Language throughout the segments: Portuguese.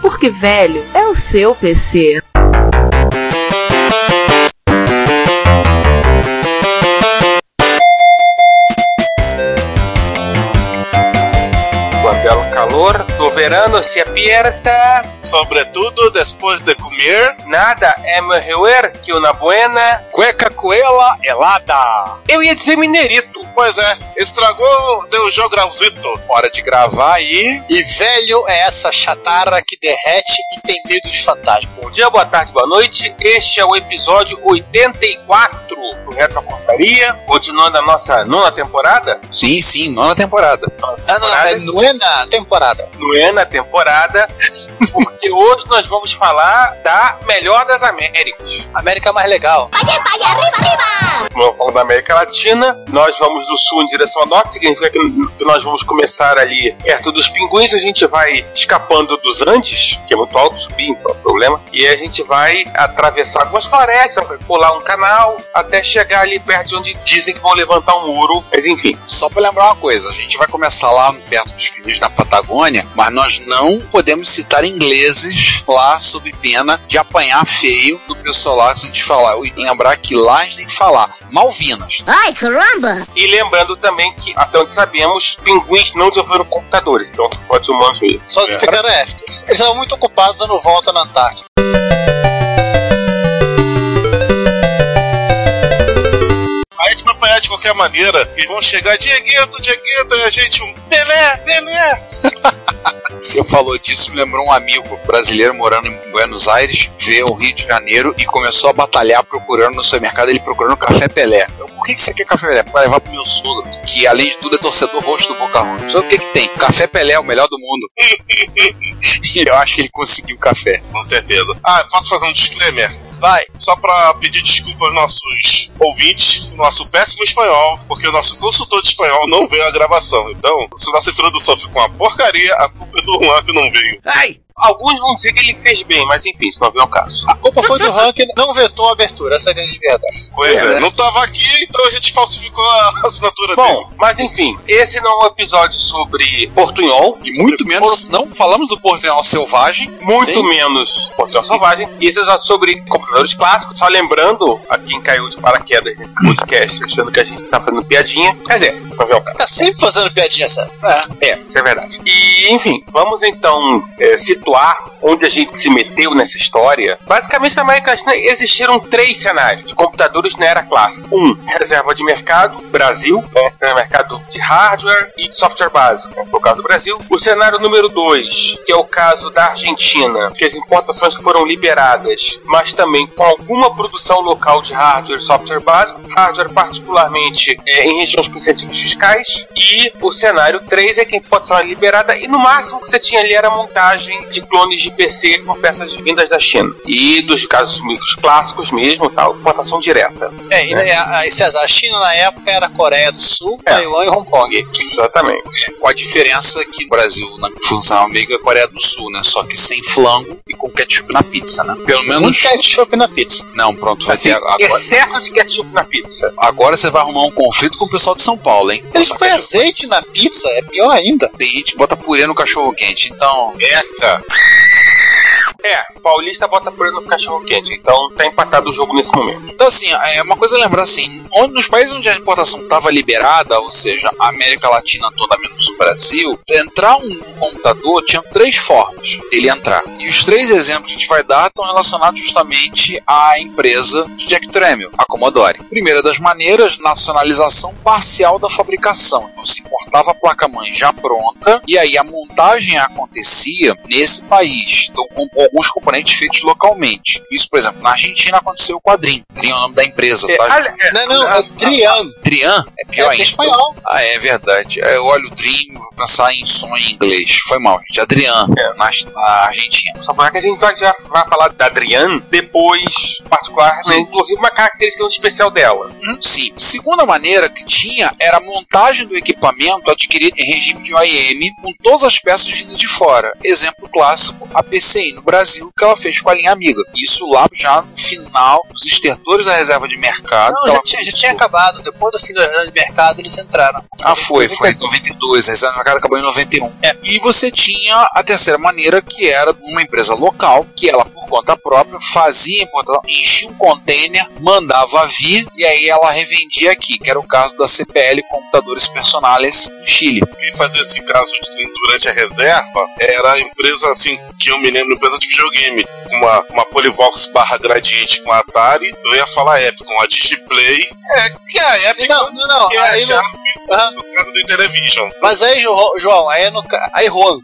Porque velho é o seu PC. calor do verano se aperta. Sobretudo depois de comer. Nada é melhor que uma buena cueca coela helada. Eu ia dizer mineirito. Pois é, estragou, deu jogo grauzito. Hora de gravar aí. E velho é essa chatarra que derrete e tem medo de fantasma. Bom dia, boa tarde, boa noite. Este é o episódio 84 do Retro Portaria, continuando a nossa nona temporada. Sim, sim, nona temporada. Nona temporada. Ah, não, é nona temporada. Nona temporada, porque hoje nós vamos falar da melhor das Américas. América mais legal. Vai, vai, arriba, arriba! Nós falamos da América Latina, nós vamos do sul em direção ao norte, significa que nós vamos começar ali perto dos pinguins, a gente vai escapando dos Andes, que é muito alto, subir, não é problema, e a gente vai atravessar algumas florestas, pular um canal, até chegar ali perto de onde dizem que vão levantar um muro, mas enfim. Só para lembrar uma coisa, a gente vai começar lá perto dos pinguins da Patagônia, mas nós não podemos citar ingleses lá sob pena de apanhar feio do pessoal lá se a gente falar. E lembrar que lá a gente tem que falar Malvinas. Ai, caramba! E lembrando também que, até onde sabemos, pinguins não desenvolveram computadores, então pode ser mesmo. Só que é. ficaram éficos. Eles estavam muito ocupados dando volta na Antártica. Aí a gente vai apanhar de qualquer maneira e vão chegar, Dieguito, Dieguito, e a gente um Pelé, Pelé! Você falou disso, me lembrou um amigo brasileiro morando em Buenos Aires, veio ao Rio de Janeiro e começou a batalhar procurando no supermercado, ele procurando café Pelé. Eu, por que você quer café Pelé? Para levar pro meu sogro, que além de tudo é torcedor roxo do Boca Juniors. o que que tem? Café Pelé é o melhor do mundo. e eu acho que ele conseguiu o café. Com certeza. Ah, posso fazer um disclaimer? Vai. Só para pedir desculpa aos nossos ouvintes, nosso péssimo espanhol, porque o nosso consultor de espanhol não veio à gravação. Então, se nossa introdução ficou uma porcaria, a culpa é do Juan que não veio. Ai! Alguns vão dizer que ele fez bem, mas enfim, isso não é o caso. A culpa foi do Han que não vetou a abertura, essa é a grande verdade. Pois é, é não tava aqui, então a gente falsificou a assinatura Bom, dele. Bom, mas enfim, esse não é um episódio sobre Portunhol. E muito menos, por... não falamos do Portunhol selvagem. Muito Sim. menos Portunhol selvagem. Isso é sobre computadores clássicos. Só lembrando a quem caiu de paraquedas nesse podcast, achando que a gente tá fazendo piadinha. Quer dizer, isso não é o caso. Tá sempre fazendo piadinha, sabe? É, é, isso é verdade. E, enfim, vamos então é, situar onde a gente se meteu nessa história, basicamente na América Latina existiram três cenários de computadores na era clássica. Um, reserva de mercado, Brasil, né, mercado de hardware e software básico, né, no caso do Brasil. O cenário número dois, que é o caso da Argentina, que as importações foram liberadas, mas também com alguma produção local de hardware e software básico, hardware particularmente é, em regiões com incentivos fiscais. E o cenário 3 é que a importação é liberada e no máximo que você tinha ali era montagem de clones de PC com peças vindas da China. E dos casos dos clássicos mesmo, tal, importação direta. É, e né? a, César, a China na época era Coreia do Sul, é. Taiwan e Hong Kong. Exatamente. Com a diferença que o Brasil na função meio é Coreia do Sul, né? Só que sem flango e com ketchup na pizza, né? Pelo menos. Muito ketchup na pizza. Não, pronto, vai assim, ter agora. Excesso de ketchup na pizza. Agora você vai arrumar um conflito com o pessoal de São Paulo, hein? Eles põem azeite na pizza, é pior ainda. Tem gente que bota purê no cachorro quente, então. Eca! É, Paulista bota purê no cachorro quente, então tá empatado o jogo nesse momento. Então, assim, é uma coisa a lembrar assim: onde, nos países onde a importação estava liberada, ou seja, a América Latina toda menos o Brasil, entrar um computador tinha três formas dele entrar. E os três exemplos que a gente vai dar estão relacionados justamente à empresa de Jack Tramiel, a Commodore. Primeira das maneiras, nacionalização parcial da fabricação. Então se importava a placa-mãe já pronta, e aí a montagem acontecia nesse país. Então, alguns componentes feitos localmente. Isso, por exemplo, na Argentina aconteceu o quadrinho. Quadrinho é o nome da empresa, É, tá? ali- é, Não, não, é Trian. Trian é pior É, é ainda. espanhol. Ah, é verdade. Eu olho o Dream, vou pensar em som em inglês. Foi mal, gente. Adrian, É. na, na Argentina. Só porque a gente vai, já vai falar da Adriane depois, particular, né, inclusive uma característica muito especial dela. Sim. Segunda maneira que tinha era a montagem do equipamento adquirido em regime de OEM com todas as peças vindas de fora. Exemplo clássico, a PCI no Brasil, que ela fez com a linha Amiga. Isso lá já no final dos estertores da reserva de mercado. Não, já tinha, já tinha acabado. Depois do fim da reserva de mercado, eles entraram. Ah, foi, foi em 92, a reserva de mercado acabou em 91. É. E você tinha a terceira maneira, que era uma empresa local, que ela, por conta própria, fazia importação, enchia um container, mandava vir, e aí ela revendia aqui, que era o caso da CPL Computadores Personales no Chile. Quem fazia esse caso de- durante a reserva era a empresa, assim, que eu me lembro, empresa de videogame, com uma, uma Polivox barra Gradiente com a Atari, eu ia falar Epic, a Digiplay, é, que é a Epic, Não, não, não. é Aí, não- chave Aham. no caso do Intellivision. Mas aí, João, aí é no aí Juan.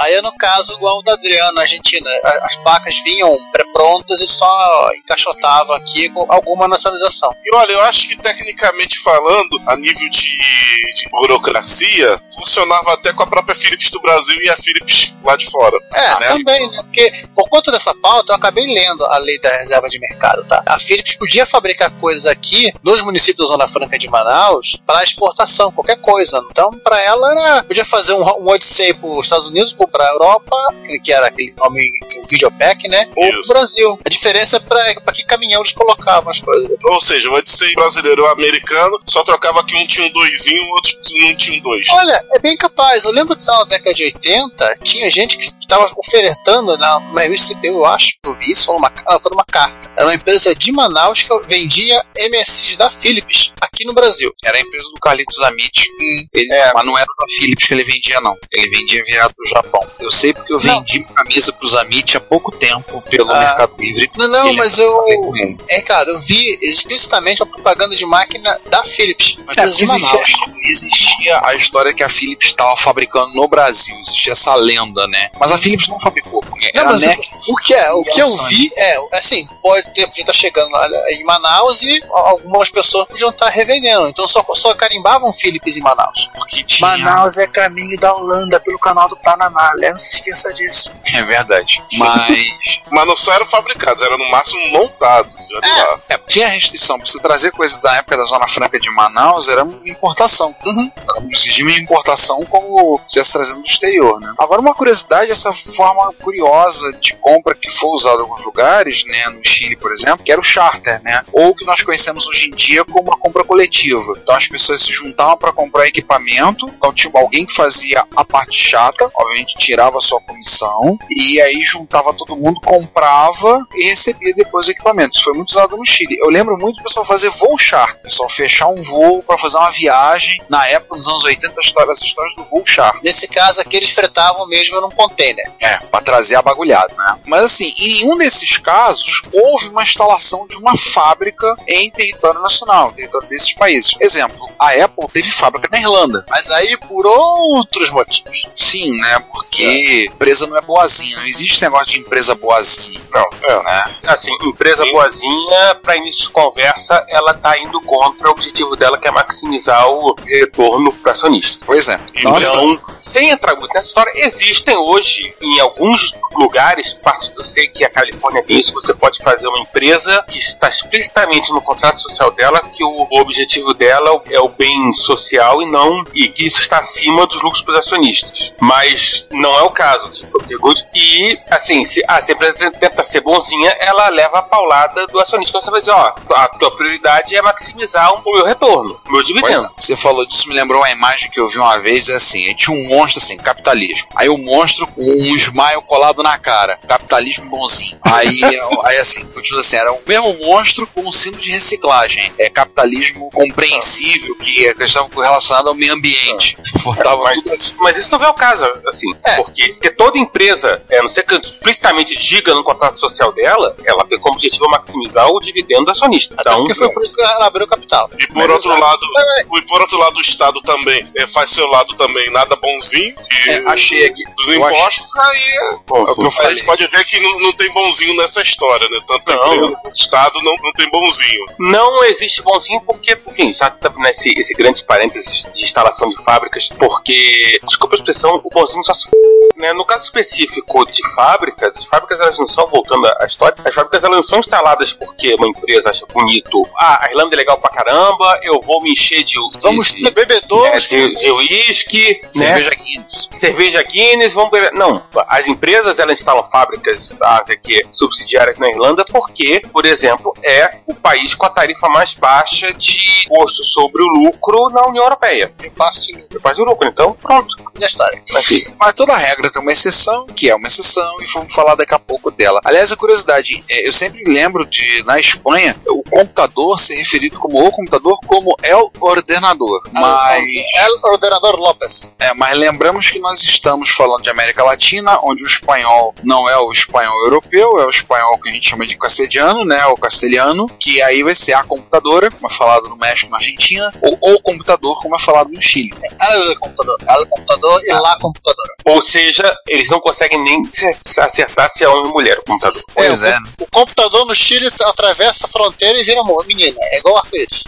Aí é no caso igual o da Adriana, na Argentina. As placas vinham pré-prontas e só encaixotava aqui com alguma nacionalização. E olha, eu acho que tecnicamente falando, a nível de, de burocracia, funcionava até com a própria Philips do Brasil e a Philips lá de fora. É, né? também, né? Porque por conta dessa pauta, eu acabei lendo a lei da reserva de mercado, tá? A Philips podia fabricar coisas aqui nos municípios da Zona Franca de Manaus para exportação, qualquer coisa. Então, para ela, era, podia fazer um, um Odyssey para os Estados Unidos, para a Europa, que- era aquele nome, o Videopack, né? Ou para o. Brasil. A diferença é para que caminhão eles colocavam as coisas. Ou seja, o Odyssey brasileiro ou americano só trocava que um tinha um doisinho, o outro não tinha um dois. Olha, é bem capaz. Eu lembro que na década de 80 tinha gente que estava ofertando na uma eu acho, eu vi isso, foi numa, ah, foi numa carta. Era uma empresa de Manaus que vendia MSIs da Philips aqui no Brasil. Era a empresa do Carlitos Amit, ele, É. mas não era da Philips que ele vendia, não. Ele vendia virado pro Japão. Eu sei porque eu Não. vendi camisa pro Zamit há pouco tempo pelo Ah. Mercado Livre. Não, não, mas falei eu. É, cara, eu vi explicitamente a propaganda de máquina da Philips, É, existia, existia a história que a Philips estava fabricando no Brasil, existia essa lenda, né? Mas a Philips não fabricou, Não, era mas o, o que é, o que a eu vi é, assim, pode ter gente tá chegando lá em Manaus e algumas pessoas podiam estar revendendo. Então só, só carimbavam Philips em Manaus. Porque tinha... Manaus é caminho da Holanda pelo canal do Panamá, né? não se esqueça disso. É verdade. Mas Mas não só eram fabricados, eram no máximo montados. Olha É. lá. é, tinha restrição. Pra você trazer coisa da época da Zona Franca de Manaus, era uma importação. Uhum. Era um regime de importação como se estivesse trazendo do exterior, né? Agora, uma curiosidade, essa forma curiosa de compra que foi usada em alguns lugares, né? No Chile, por exemplo, que era o charter, né? Ou o que nós conhecemos hoje em dia como a compra coletiva. Então as pessoas se juntavam para comprar equipamento, então tinha alguém que fazia a parte chata, obviamente tirava a sua comissão, e aí juntava todo mundo, comprava e recebia depois o equipamento. Isso foi muito usado no Chile. Eu lembro muito do pessoal fazer voo charter, o pessoal fechar um voo para fazer uma viagem, na época, nos anos 80, as histórias, as histórias do voo charter. Nesse caso aqui, eles fretavam mesmo num container. É, pra trazer a bagulhada, né? Mas assim, em nenhum desses casos houve uma instalação de uma fábrica em território nacional, território desses países. Exemplo, a Apple teve fábrica na Irlanda. Mas aí por outros motivos. Sim, né? Porque empresa não é boazinha, não existe negócio de empresa boazinha. Não, é. Né? Assim, empresa boazinha, para início de conversa, ela tá indo contra o objetivo dela, que é maximizar o retorno para acionista. Pois é. Então, Então, sem entrar muito nessa história, existem hoje, em alguns lugares, parte- eu sei que a Califórnia tem isso, você pode fazer uma empresa que está explicitamente no contrato social dela que o objetivo dela é o- bem social e não, e que isso está acima dos lucros para os acionistas. Mas não é o caso, tipo, eu digo, e assim, se, ah, se a empresa tenta ser bonzinha, ela leva a paulada do acionista. Então você vai dizer, ó, a tua prioridade é maximizar o meu retorno, o meu dividendo. é. Você falou disso, me lembrou uma imagem que eu vi uma vez, é assim, tinha um monstro assim, capitalismo. Aí o monstro com um smile colado na cara, capitalismo bonzinho. Aí, aí assim, continua assim, era o mesmo monstro com um símbolo de reciclagem. É capitalismo compreensível, que é questão relacionada ao meio ambiente. Botava Mas, tudo mas isso não é o caso, assim. É. Porque, porque toda empresa, é, a não ser que explicitamente diga no contrato social dela, ela tem como objetivo maximizar o dividendo do acionista. Até Então, porque foi por isso que ela abriu o capital. E por Mas outro exato. lado, e por outro lado, o Estado também eh, faz seu lado também nada bonzinho, que É, achei aqui. dos achei. impostos, aí o que eu A falei. gente pode ver que não, não tem bonzinho nessa história, né? Tanto a Não. empresa o Estado não, não tem bonzinho. Não existe bonzinho porque, enfim, já tá nesse esse grande parênteses de instalação de fábricas, porque, desculpa a expressão, o bonzinho só se f... né? No caso específico de fábricas, as fábricas elas não são, voltando à história, as fábricas elas não são instaladas porque uma empresa acha bonito, ah, a Irlanda é legal pra caramba, eu vou me encher de... de Vamos de, ter bebedouros. é, de, uísque, né? Cerveja Guinness. cerveja Guinness, vamos beber. Não, as empresas elas instalam fábricas aqui subsidiárias na Irlanda porque, por exemplo, é o país com a tarifa mais baixa de imposto sobre o lucro na União Europeia. Eu passo É o país do lucro, então pronto. minha história. Assim, Mas toda regra tem uma exceção, que é uma exceção, e vamos falar daqui a pouco dela. Aliás, a curiosidade, é, eu sempre lembro de, na Espanha, o computador ser referido como o computador como el ordenador. Mas, El Ordenador Lopes. é, mas lembramos que nós estamos falando de América Latina, onde o espanhol não é o espanhol europeu, é o espanhol que a gente chama de castelhano, né, o castelhano, que aí vai ser a computadora, como é falado no México, na Argentina, ou o computador, como é falado no Chile. El computador. El computador e lá computadora. ou seja, eles não conseguem nem acertar se é homem ou mulher o computador. Pois É, é, O computador no Chile atravessa a fronteira e vira menina. É igual arco-íris.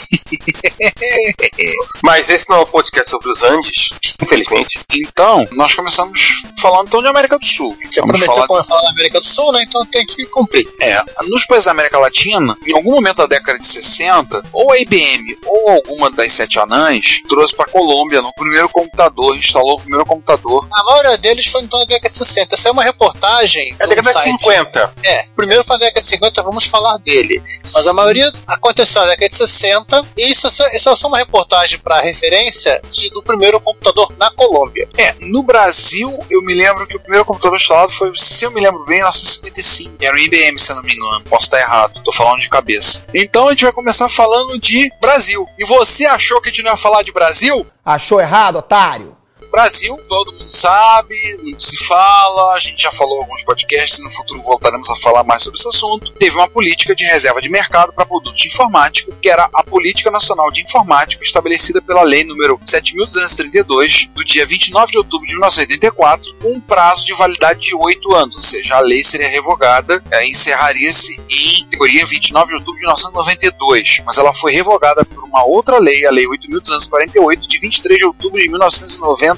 Mas esse não é um podcast sobre os Andes, infelizmente. Então, nós começamos falando então de América do Sul. Já Vamos prometeu falar como falar na América do Sul, né? Então tem que cumprir. É, nos países da América Latina, em algum momento da década de 60, ou a IBM ou alguma das sete anãs trouxe para Colômbia no primeiro computador, instalou o primeiro computador. A maioria deles foi então na década de 60. Essa é uma reportagem. É década de site. 50. É, o primeiro foi na década de 50, vamos falar dele. Mas a maioria aconteceu na década de 60, e isso, isso é só uma reportagem para referência de- do primeiro computador na Colômbia. É, no Brasil, eu me lembro que o primeiro computador instalado foi, se eu me lembro bem, em 1955. Era um IBM, se eu não me engano. Posso estar errado, tô falando de cabeça. Então a gente vai começar falando de Brasil. E você achou que a gente não ia falar de Brasil? Achou errado, otário? Brasil, todo mundo sabe, muito se fala, a gente já falou em alguns podcasts e no futuro voltaremos a falar mais sobre esse assunto. Teve uma política de reserva de mercado para produtos de informática, que era a Política Nacional de Informática, estabelecida pela Lei número 7232, do dia 29 de outubro de 1984, com um prazo de validade de oito anos, ou seja, a lei seria revogada, é, encerraria-se em teoria 29 de outubro de 1992, mas ela foi revogada por uma outra lei, a Lei 8.248, de 23 de outubro de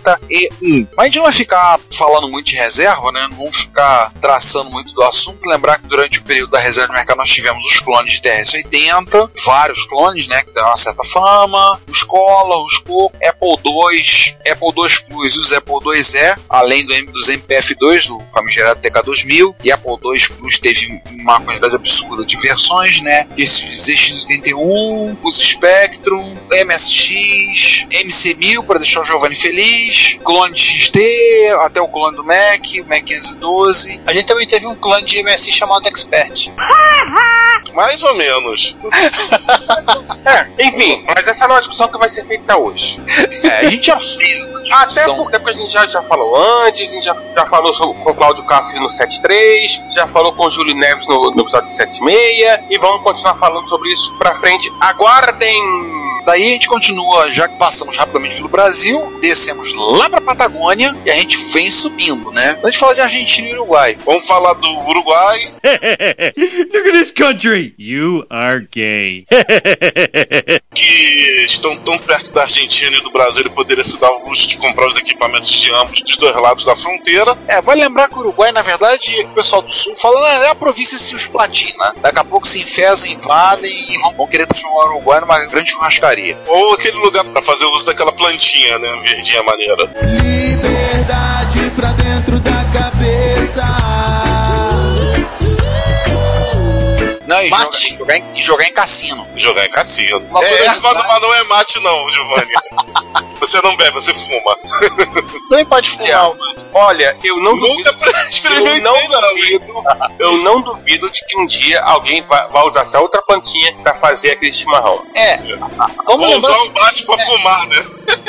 1991. Mas a gente não vai ficar falando muito de reserva, né? Não vamos ficar traçando muito do assunto. Lembrar que durante o período da reserva de mercado nós tivemos os clones de TRS-80, vários clones, né? Que deram uma certa fama, os Cola, os Coco, Apple II, Apple II Plus e os Apple IIe, além do, dos MPF2, do famigerado TK2000, e Apple II Plus teve uma quantidade absurda de versões, né? Esses ZX81, os Spectrum, MSX, MC1000 para deixar o Giovanni feliz, clone de XT, até o clone do Mac, o Mac 512. A gente também teve um clone de MSI chamado Expert. Mais ou menos. É, enfim, mas essa não é uma discussão que vai ser feita hoje. É, a gente já fez essa Até discussão. porque, porque a gente já, já falou antes, a gente já, já falou com o Cláudio Castro no 73, já falou com o Júlio Neves no, no episódio 76, e vamos continuar falando sobre isso pra frente. Aguardem! Daí a gente continua, já que passamos rapidamente pelo Brasil, descemos lá pra Patagônia e a gente vem subindo, né? A gente fala de Argentina e Uruguai. Vamos falar do Uruguai. Look at this country. You are gay. que estão tão perto da Argentina e do Brasil, ele poderia se dar o luxo de comprar os equipamentos de ambos dos dois lados da fronteira. É, vale lembrar que o Uruguai, na verdade, o pessoal do sul fala, ah, é a província Cisplatina. Daqui a pouco se enfesam, invadem e vão, vão querer transformar o Uruguai numa grande churrascaria. Ou aquele lugar pra fazer uso daquela plantinha, né? Verdinha maneira. Liberdade pra dentro da cabeça. Não, e jogar, Mate. e jogar em, e jogar em cassino. Jogar em cassino. Uma é erva, mas não é mate, não, Giovanni. você não bebe, você fuma. Também pode fumar. o mate. Olha, eu não Nunca duvido. Eu experimentei, não não. hein? duvido, eu não duvido de que um dia alguém vai, vai usar essa outra plantinha pra fazer aquele chimarrão. É. Vamos Vou usar o mate pra fumar, né?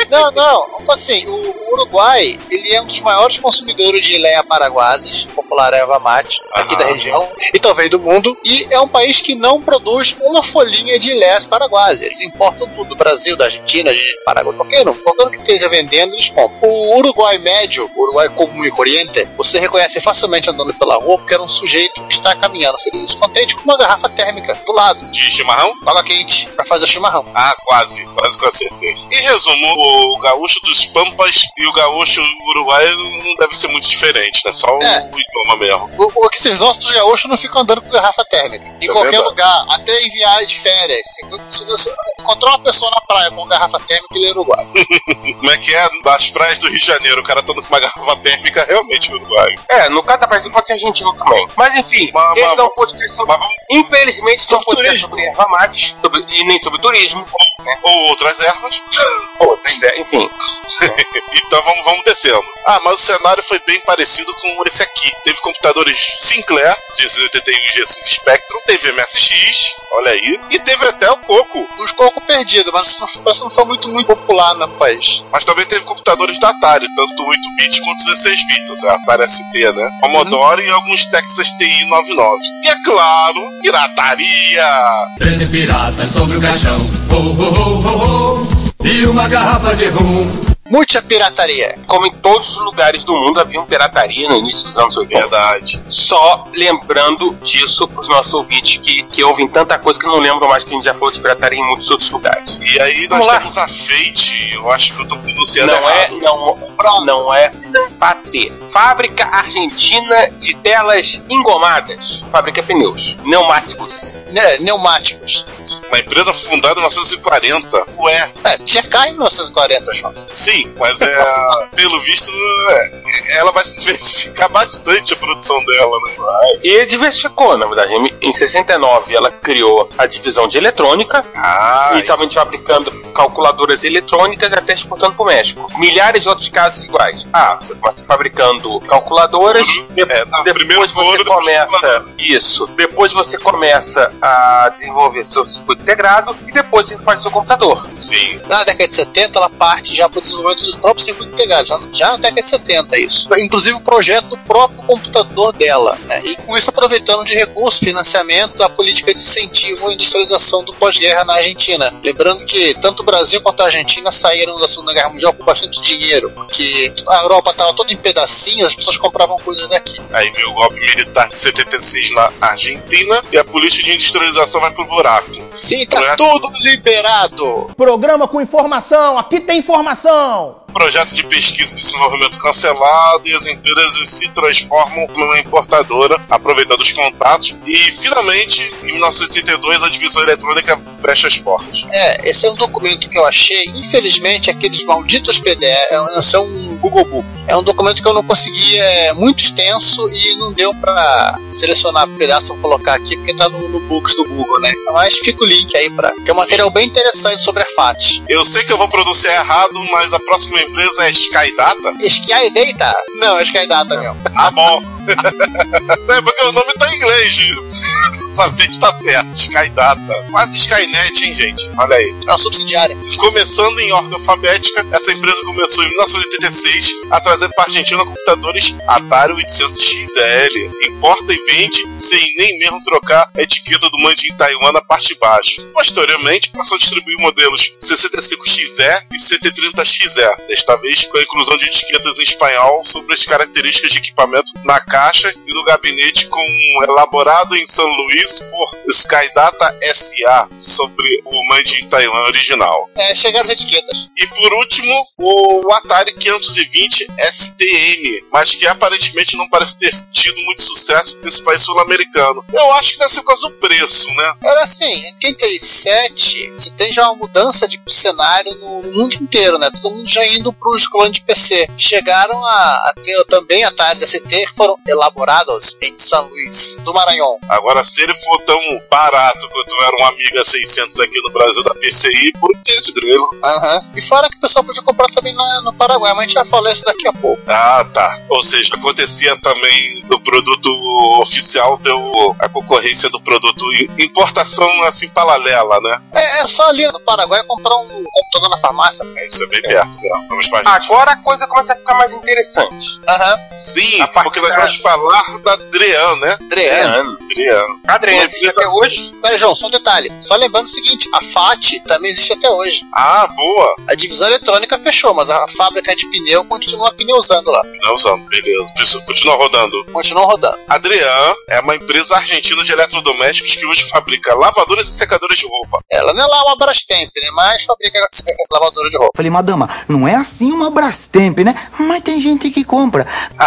Não, não. Assim, o o Uruguai, ele é um dos maiores consumidores de leia paraguases, popular erva mate, aqui Aham. da região, e talvez do mundo, e é um país que não produz uma folhinha de lés paraguaias. Eles importam tudo do Brasil, da Argentina, de Paraguai, qualquer um. Qualquer um que esteja vendendo, eles compram. O Uruguai médio, Uruguai comum e corriente, você reconhece facilmente andando pela rua porque era um sujeito que está caminhando feliz e contente com uma garrafa térmica do lado. De chimarrão? Água quente, para fazer chimarrão. Ah, quase. Quase que eu acertei. Em resumo, o gaúcho dos Pampas e o gaúcho uruguaio não deve ser muito diferente, né? Só É. o idioma mesmo. O, o que esses nossos gaúchos não ficam andando com garrafa térmica. Em é qualquer verdade. lugar, até em viagem de férias. Se, se você encontrar uma pessoa na praia com garrafa térmica, ele é uruguaio. Como é que é? Das praias do Rio de Janeiro, o cara tá andando com uma garrafa térmica, realmente uruguaio. É, no caso da Brasil pode ser argentino também. Mas enfim, Mas- esse mas- é um podcast sobre. Mas Infelizmente, são Sobre podcast turismo. sobre erva mate sobre- e nem sobre turismo. Né? Ou outras ervas. Outras, é, enfim. Então vamos, vamos descendo. Ah, mas o cenário foi bem parecido com esse aqui. Teve computadores Sinclair, G81 e G6 Spectrum, teve MSX, olha aí, e teve até o Coco. Os coco perdidos, mas isso não, foi- isso não foi muito, muito popular no país. Mas também teve computadores da Atari, tanto 8 bits quanto 16 bits, ou seja, Atari ST, né? Commodore e alguns Texas TI 99. E é claro, pirataria! Treze piratas sobre o caixão. Ho, ho, ho, ho, ho. E uma garrafa de rum. Muita pirataria. Como em todos os lugares do mundo havia pirataria no início dos anos 80. Verdade. Só lembrando disso pros nossos ouvintes que, que ouvem tanta coisa que não lembram mais que a gente já falou de pirataria em muitos outros lugares. E aí nós Vamos lá. temos a Fate, eu acho que eu tô pronunciando Não é, errado. não, não é FAT. Fábrica Argentina de Telas Engomadas. Fabrica pneus. Pneumáticos. Né, pneumáticos. Uma empresa fundada em 1940. Ué, É, tinha carro em 1940, João. sim, mas é. pelo visto, é, ela vai se diversificar bastante a produção dela, né? E diversificou, na verdade. Em- Em 69 ela criou a divisão de eletrônica, Ah, inicialmente fabricando calculadoras eletrônicas e até exportando para o México. Milhares de outros casos iguais. Ah, você começa fabricando calculadoras, de- É, não, depois primeiro você começa isso. Depois você começa a desenvolver seu circuito integrado e depois você faz seu computador. Sim. Na década de 70, ela parte já para o desenvolvimento dos próprios circuitos integrados. Já, já na década de 70, isso. Inclusive o projeto do próprio computador dela. Né? E com isso aproveitando de recursos, financiamento da política de incentivo à industrialização do pós-guerra na Argentina. Lembrando que tanto o Brasil quanto a Argentina saíram da Segunda Guerra Mundial com bastante dinheiro. Porque a Europa estava toda em pedacinhos, as pessoas compravam coisas daqui. Aí veio o golpe militar de 76 na Argentina e a política de industrialização vai pro buraco. Sim, tá Né? tudo liberado. Programa com informação, aqui tem informação. now Projeto de pesquisa e desenvolvimento cancelado e as empresas se transformam numa importadora, aproveitando os contatos. E finalmente, em 1982, a divisão eletrônica fecha as portas. É, esse é um documento que eu achei. Infelizmente, aqueles malditos PDF é- são um Google Book. É um documento que eu não consegui, é muito extenso e não deu pra selecionar pedaço pra colocar aqui, porque tá no, no Books do Google, né? Mas fica o link aí pra. Que é um material bem interessante sobre a FAT. Eu sei que eu vou pronunciar errado, mas a próxima empresa é Skydata. Sky Data? Não, é Sky Data mesmo. Ah, bom. é porque o nome tá em inglês. Dessa vez tá certo. Skydata. Quase Skynet, hein, gente? Olha aí. É uma subsidiária. Começando em ordem alfabética, essa empresa começou em 1986 a trazer para a Argentina computadores Atari 800XL. Importa e vende sem nem mesmo trocar a etiqueta do Made em Taiwan na parte de baixo. Posteriormente, passou a distribuir modelos 65XE e 130XE, desta vez com a inclusão de etiquetas em espanhol sobre as características de equipamento na caixa e no gabinete com um elaborado em São Luís por Skydata SA sobre o em Taiwan original. É, chegaram as etiquetas. E por último, o Atari 520 STM, mas que aparentemente não parece ter tido muito sucesso nesse país sul-americano. Eu acho que deve ser por causa do preço, né? Era assim, em 87, você tem já uma mudança de cenário no, no mundo inteiro, né? Todo mundo já indo para os clones de PC. Chegaram a, a ter também Atari ST que foram elaborados em São Luís, do Maranhão. Agora, se ele for tão barato quanto era um Amiga 600 aqui no Brasil da PCI, por que esse grilo? Aham. E fora que o pessoal podia comprar também na- no Paraguai, mas a gente já falou isso daqui a pouco. Ah, tá. Ou seja, acontecia também do produto oficial ter o- a concorrência do produto em- importação assim paralela, né? É, é só ali no Paraguai comprar um computador na farmácia. É, isso é bem perto, né? Vamos pra gente. Agora a coisa começa a ficar mais interessante. Aham. Sim, a parte porque nós vamos falar da Adrian, né? Adriano. Adriano. Adriano existe até hoje. Pera, João, só um detalhe. Só lembrando o seguinte: a FAT também existe até hoje. Ah, boa. A divisão eletrônica fechou, mas a fábrica de pneu continua pneusando lá. Não usando, beleza. Isso Continua rodando. Continua rodando. Adrian é uma empresa argentina de eletrodomésticos que hoje fabrica lavadoras e secadoras de roupa. Ela não é lá uma Brastemp, né? Mas fabrica lavadora de roupa. Falei, madama, não é assim uma Brastemp, né? Mas tem gente que compra.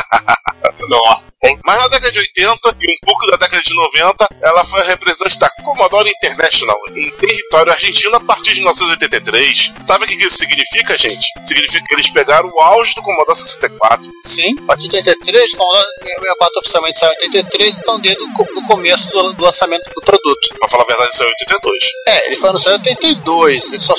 Hein? Mas na década de 80 e um pouco da década de 90, ela foi a representante da Commodore International em território argentino a partir de 1983. Sabe o que isso significa, gente? Significa que eles pegaram o auge do Commodore 64. Sim, a partir de 83, o Commodore 64 oficialmente saiu em 83, então desde o começo do, do lançamento do produto. Pra falar a verdade, isso é 82. É, ele foi anunciado em 82, ele só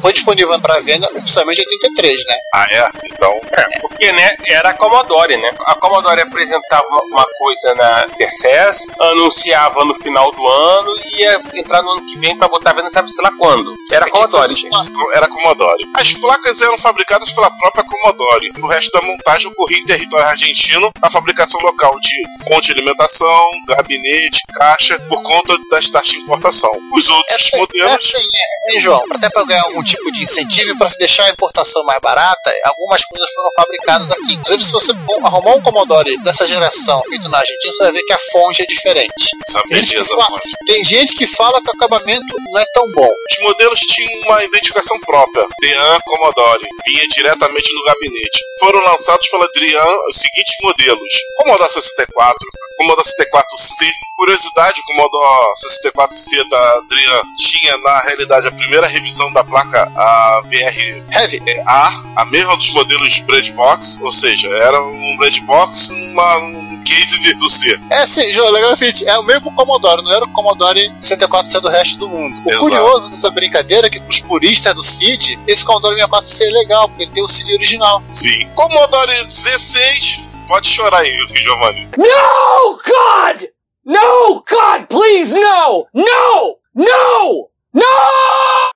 foi disponível para venda oficialmente em 83, né? Ah, é? Então, É, porque, né, era a Commodore, né? A Commodore apresentava uma, uma coisa na Tercés, anunciava no final do ano e ia entrar no ano que vem pra botar a venda, sabe sei lá quando. Era a Commodore, gente. era Commodore. As placas eram fabricadas pela própria Commodore. O resto da montagem ocorria em território argentino, a fabricação local de fonte de alimentação, gabinete, caixa, por conta das taxas de importação. Os outros Essa, modelos. essa aí é, hein, João? Até para ganhar algum tipo de incentivo para deixar a importação mais barata, algumas coisas foram fabricadas aqui. Inclusive, se você arrumar um Commodore dessa geração feito na Argentina, você vai ver que a fonte é diferente. Essa Tem gente, que beleza, fala, tem gente que fala que o acabamento não é tão bom. Os modelos tinham uma identificação própria. Dean Commodore. Vinha diretamente no gabinete. Foram lançados pela Adrian os seguintes modelos: Commodore 64, Commodore 64C. Curiosidade, o Commodore 64C da Adrian tinha, na realidade, a primeira revisão da placa, a VR Heavy. A, a mesma dos modelos Bread Box, ou seja, era um Bread Box numa, um case de, do C. É sim, João, o legal é o seguinte, é o mesmo Commodore, não era o Commodore 64C do resto do mundo. O Exato. curioso dessa brincadeira é que pros puristas do CID, esse Commodore 64C é legal, porque ele tem o CID original. Sim. Commodore 16, pode chorar aí, Giovanni. No, God! No, God, please, no! No! No! No!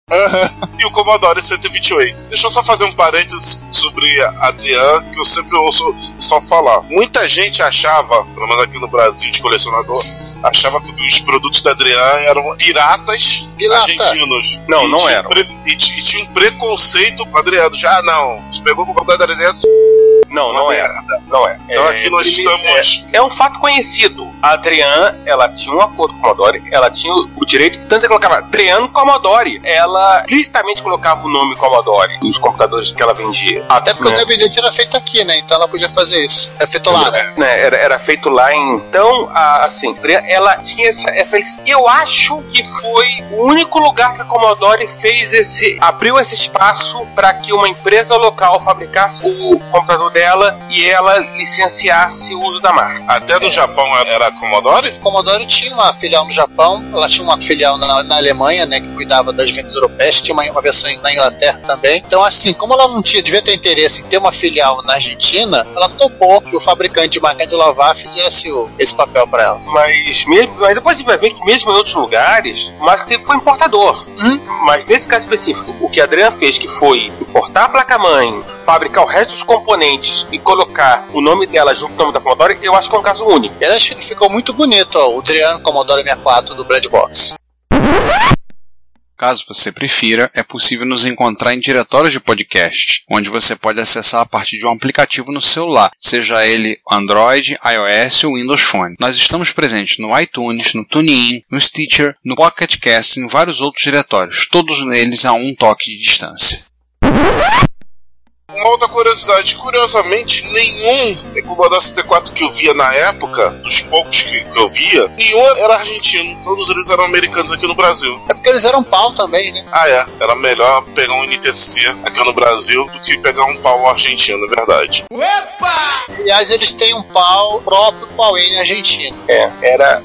e o Commodore 128. Deixa eu só fazer um parênteses sobre a Adrian, que eu sempre ouço só falar. Muita gente achava, pelo menos aqui no Brasil, de colecionador, achava que os produtos da Adrian eram piratas Pirata. argentinos. Não, E não eram. pre- E, e tinha um preconceito com o Adriano. Já, ah, não, você pegou o Commodore da Adrian, Não, não é. Não é. Então É, aqui nós estamos. É, é um fato conhecido. A Adrian, ela tinha um acordo com a Commodore, ela tinha o, direito, tanto que colocava Adrian Commodore. Ela explicitamente colocava o nome Commodore nos computadores que ela vendia. Até porque né? o gabinete era feito aqui, né? Então ela podia fazer isso. É feito lá, né? né, era, era feito lá em. Então, a, assim, ela tinha essa, essa. Eu acho que foi o único lugar que a Commodore fez esse. abriu esse espaço para que uma empresa local fabricasse o computador dela e ela licenciasse o uso da marca. Até no Japão era Commodore? A Commodore tinha uma filial no Japão, ela tinha uma filial na, na Alemanha, né, que cuidava das vendas europeias, tinha uma, uma versão na Inglaterra também. Então, assim, como ela não tinha, devia ter interesse em ter uma filial na Argentina, ela topou que o fabricante de máquina de lavar fizesse o- esse papel para ela. Mas mesmo, mas depois a gente vai ver que mesmo em outros lugares, o teve foi importador. Mas nesse caso específico, o que a Adriana fez, que foi importar a placa-mãe, fabricar o resto dos componentes e colocar o nome dela junto com o nome da Commodore, eu acho que é um caso único. E aliás, ficou muito bonito, ó, o Adriano Commodore 64 do Bread Box. Caso você prefira, é possível nos encontrar em diretórios de podcast, onde você pode acessar a partir de um aplicativo no celular, seja ele Android, iOS ou Windows Phone. Nós estamos presentes no iTunes, no TuneIn, no Stitcher, no Pocket Cast e em vários outros diretórios, todos eles a um toque de distância. Uma outra curiosidade, curiosamente, nenhum Commodore 64 que eu via na época, dos poucos que, que eu via, nenhum era argentino. Todos eles eram americanos aqui no Brasil. É porque eles eram pau também, né? Ah, é. Era melhor pegar um NTC aqui no Brasil do que pegar um pau argentino, é verdade. Aliás, eles têm um pau próprio pau N argentino. É, era.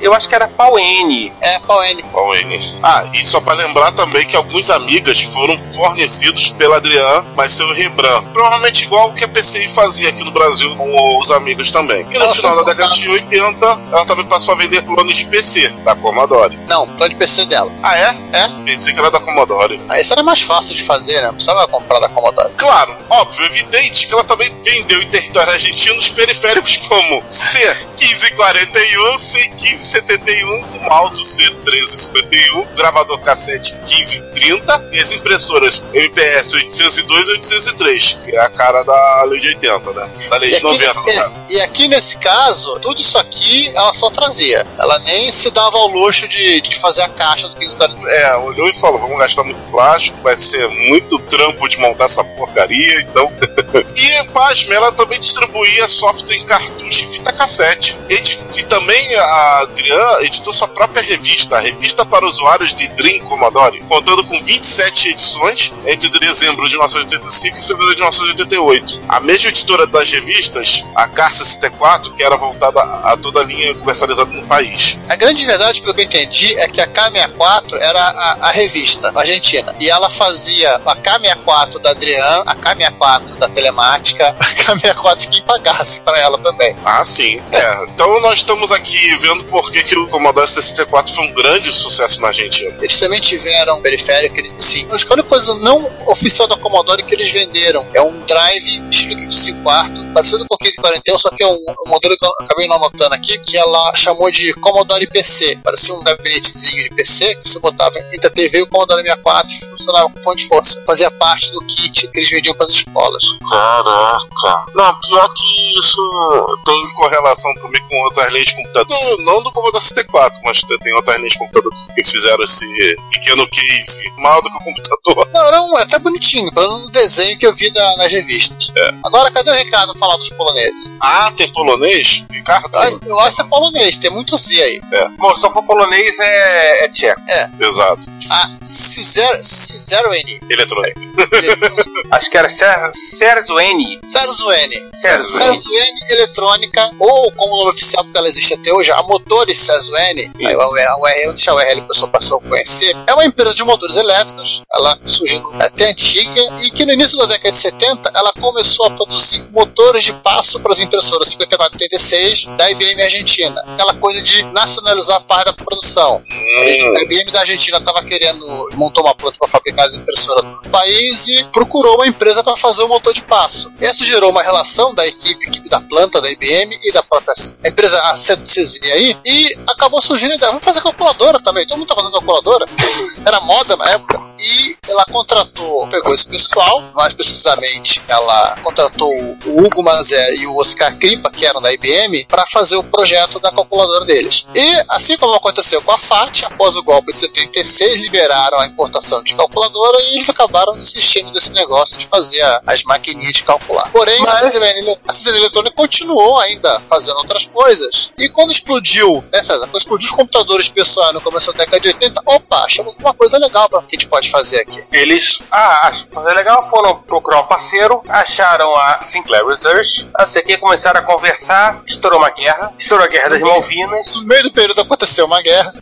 Eu acho que era pau N. É, pau N. Pau N. Ah, e só pra lembrar também que alguns amigas foram fornecidos pela Adrian, mas seu Rebran. Provavelmente igual o que a PCI fazia aqui no Brasil com os amigos também. E no Ela final da década de 80, ela também passou a vender clones PC da Commodore. Não, plano de PC dela. Ah, é? É? Pensei que era da Commodore. Ah, Isso era mais fácil de fazer, né? Não precisava comprar da Commodore. Claro, óbvio, evidente que ela também vendeu em território argentino os periféricos como C1541, C1571, o mouse C1351, o gravador cassete 1530 e as impressoras MPS 802 e 803, que é a cara da lei de 80, né? Da lei E de aqui, 90, no caso. é, e aqui nesse caso, tudo isso aqui ela só trazia. Ela nem se dava ao luxo de, de fazer a caixa do 1540. É, olhou e falou: vamos gastar muito plástico, vai ser muito trampo de montar essa porcaria, então. e, pasme, ela também distribuía software em cartucho e fita cassete. Edi- E também a Adrian editou sua própria revista, a Revista para Usuários de Dream Commodore, contando com 27 edições entre dezembro de 1985 e fevereiro de 1988. A mesma editora das revistas, a Car 64, que era voltada a toda a linha comercializada no país. A grande verdade, pelo que eu entendi, é que a K64 era a, a revista argentina. E ela fazia a K64 da Adrian, a K64 da telemática, a K64 quem pagasse pra ela também. Ah, sim. É, então nós estamos aqui vendo por que, que o Commodore 64 foi um grande sucesso na Argentina. Eles também tiveram periférico, eles, sim. Acho que a única coisa não oficial da Commodore que eles venderam é um drive estilo 5 quarto, parecido com o 1541, só que é um, um modelo que eu acabei não anotando aqui, que ela chamou de Commodore PC. Parecia um gabinetezinho de PC que você botava entre a TV e o Commodore 64 e funcionava com fonte de força. Fazia parte do kit que eles vendiam para as escolas. Caraca. Não, pior que isso tem correlação também com outras linhas de computador. Não do Commodore 64, mas tem outras linhas de computador que fizeram esse pequeno case maior do que o computador. Não, era um, até bonitinho, pelo menos no desenho que eu vi da- nas revistas. Agora, cadê o Ricardo falar dos poloneses? Ah, tem polonês? Ricardo? Ah, Eu acho que é polonês, tem muito Z aí. É, Bom, se não for polonês, é, é tcheco. exato. A Cizero, Cizero N. Eletrônica. Acho que era Serzo N. Serzo N. Serzo N. Eletrônica, ou como nome oficial, porque ela existe até hoje, a Motores Serzo N, a URL, a URL, deixa a URL o pessoal passou a conhecer, é uma empresa de motores elétricos, ela surgiu até antiga, e que no início da década de 70, ela começou a produzir motores de passo para as impressoras 5436 da IBM Argentina. Aquela coisa de nacionalizar a parte da produção. A IBM da Argentina estava querendo, montou uma planta para fabricar as impressoras no país e procurou uma empresa para fazer o motor de passo. Isso gerou uma relação da equipe, equipe da planta da IBM e da própria empresa a CZ aí e acabou surgindo a ideia, vamos fazer calculadora também. Todo mundo tá fazendo calculadora. Era moda na época. E ela contratou, pegou esse pessoal, mais precisamente, ela contratou o Hugo Mazer e o Oscar Kripa, que eram da IBM, para fazer o projeto da calculadora deles. E, assim como aconteceu com a FAT, após o golpe de 76, liberaram a importação de calculadora e eles acabaram desistindo desse negócio de fazer as maquininhas de calcular. Porém, Mas- a CZN Eletrônica continuou ainda fazendo outras coisas. E quando explodiu, né, César? Quando explodiu os computadores pessoais no começo da década de 80, opa, achamos uma coisa legal pra, que a gente pode fazer aqui. Eles, ah, acho que legal, foram procurar um parceiro, acharam a Sinclair Research, não sei o que, começaram a conversar, estourou uma guerra, estourou a guerra das Malvinas. No meio do período aconteceu uma guerra.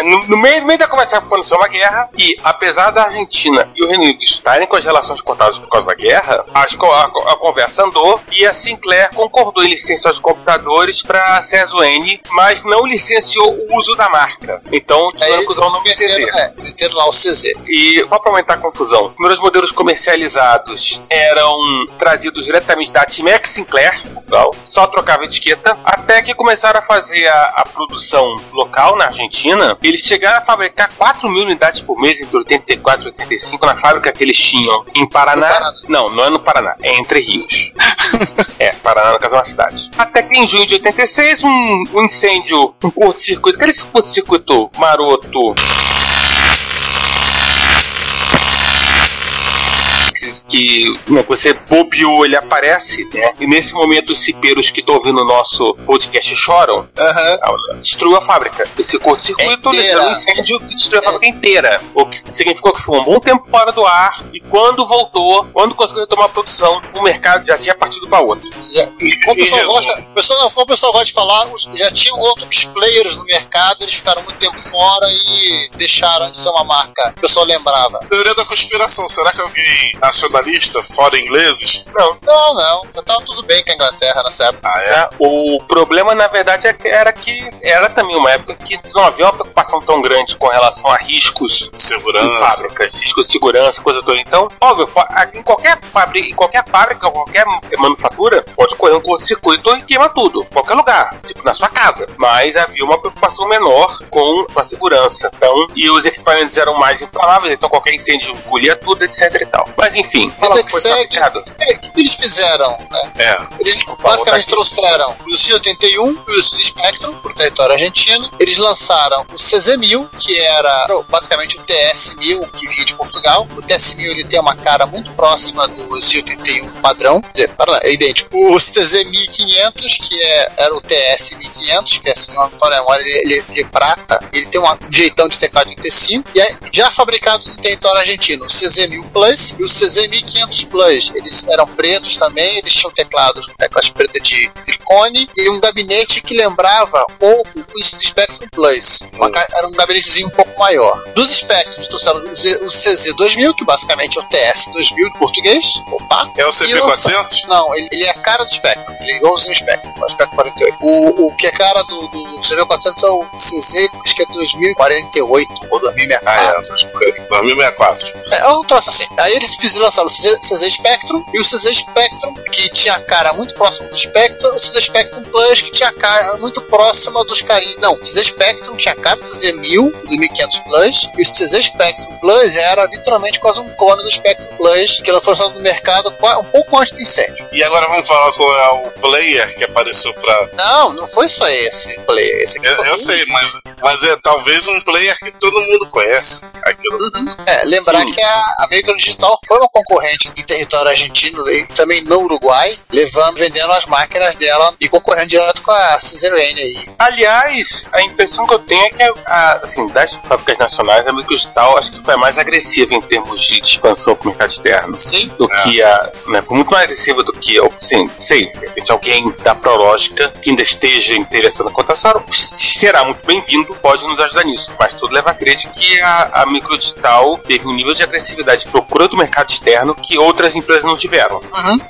É, No, no meio, no meio da conversa aconteceu uma guerra e, apesar da Argentina e o Reino Unido estarem com as relações cortadas por causa da guerra, as a, a conversa andou e a Sinclair concordou em licenciar os computadores para a Ceso N, mas não licenciou o uso da marca. Então, tiveram que usar o nome CZ. é, meteram lá o CZ. E só para aumentar a confusão, os primeiros modelos comercializados eram trazidos diretamente da Timex Sinclair, Portugal, só trocava etiqueta, até que começaram a fazer a, a produção local na Argentina. Eles chegaram a fabricar 4 mil unidades por mês entre 84 e 85 na fábrica que eles tinham em Paraná. Paraná. Não, não é no Paraná, é Entre Rios. é, Paraná, no caso, é uma cidade. Até que em junho de 86, um, um incêndio, um curto-circuito, aquele curto-circuito maroto que, que né, você bobeou, ele aparece, né? E nesse momento os cipeiros que estão ouvindo o nosso podcast choram. Destruiu a fábrica. Esse curto-circuito gerou um incêndio que destruiu a fábrica inteira. O que significou que ficou um bom tempo fora do ar. E quando voltou, quando conseguiu retomar a produção, o mercado já tinha partido para outro. Como o pessoal gosta, o pessoal, não, como o pessoal gosta de falar, já tinham outros players no mercado, eles ficaram muito tempo fora e deixaram de ser uma marca. O pessoal lembrava. Teoria da conspiração, será que alguém nacionalista, fora ingleses? Não. Não, não. Já tava tudo bem com a Inglaterra nessa época. Ah, né? O problema, na verdade, é que- era que era também uma época que não havia uma preocupação tão grande com relação a riscos Segurança. em fábricas, riscos de segurança, coisa toda. Então, óbvio, em qualquer fábrica, em qualquer fábrica, qualquer manufatura, pode correr um curto-circuito e queima tudo, qualquer lugar, tipo na sua casa. Mas havia uma preocupação menor com a segurança. Então, e os equipamentos eram mais inflamáveis, então qualquer incêndio engolia tudo, etc e tal. Mas enfim, fala o que. É, o que eles fizeram, né? É. Eles basicamente aqui. trouxeram os C-81 e os Spectrum pro território argentino. Eles lançaram o CZ-1000, que era basicamente o TS-1000 que vinha de Portugal. O TS-1000 ele tem uma cara muito próxima do Z-81 padrão, quer dizer, é idêntico. O CZ-1500, que é, era o TS-1500, que é, se não me memória, ele, ele, ele é prata. Ele tem um jeitão de TK-35. E é já fabricado no território argentino, o CZ-1000 Plus e o CZ-1500 Plus. Eles eram pretos também, eles tinham teclados com teclas pretas de silicone e um gabinete que lembrava pouco os Spectrum Plus. Uma era um gabinetezinho um pouco maior. Dos Spectrum, trouxeram o, Z- o CZ-2000, que basicamente é o TS-2000 em português. Opa! É o E CP400? Não, ele, ele é a cara do Spectrum. Ele é igualzinho o Spectrum, o Spectrum 48. O, o que é cara do, do CZ-400 é o CZ, acho que é 2048 ou 2064. Ah, é. 2064. É, é um troço assim. Aí eles fizeram lançar o CZ, CZ Spectrum e o CZ Spectrum, que tinha a cara muito próxima do Spectrum, e o CZ Spectrum Plus, que tinha a cara muito próxima dos carinhos. Não, o CZ Spectrum tinha a cara do CZ 1000 e do 1500 Plus, e o CZ Spectrum Plus era literalmente quase um clone do Spectrum Plus, que ela foi lançado no mercado um pouco antes do incêndio. E agora vamos falar qual é o player que apareceu pra. Não, não foi só esse player. Esse Eu, eu sei, mas, mas é talvez um player que todo mundo conhece. Aquilo. É, lembrar que a, a Micro Digital foi uma concorrente em território argentino e também no Uruguai, levando, vendendo as máquinas dela e concorrendo direto com a Caesar-N aí. Aliás, a impressão que eu tenho é que a, assim, das fábricas nacionais, a Microstal acho que foi mais agressiva em termos de expansão para o mercado externo. Sim. Do que a. Né, foi muito mais agressiva do que. Sim, sei, de repente alguém da Prológica que ainda esteja interessado na cotação será muito bem-vindo, pode nos ajudar nisso. Mas tudo leva a crer que a, a Microdigital teve um nível de agressividade de procura do mercado externo que outras empresas não tiveram.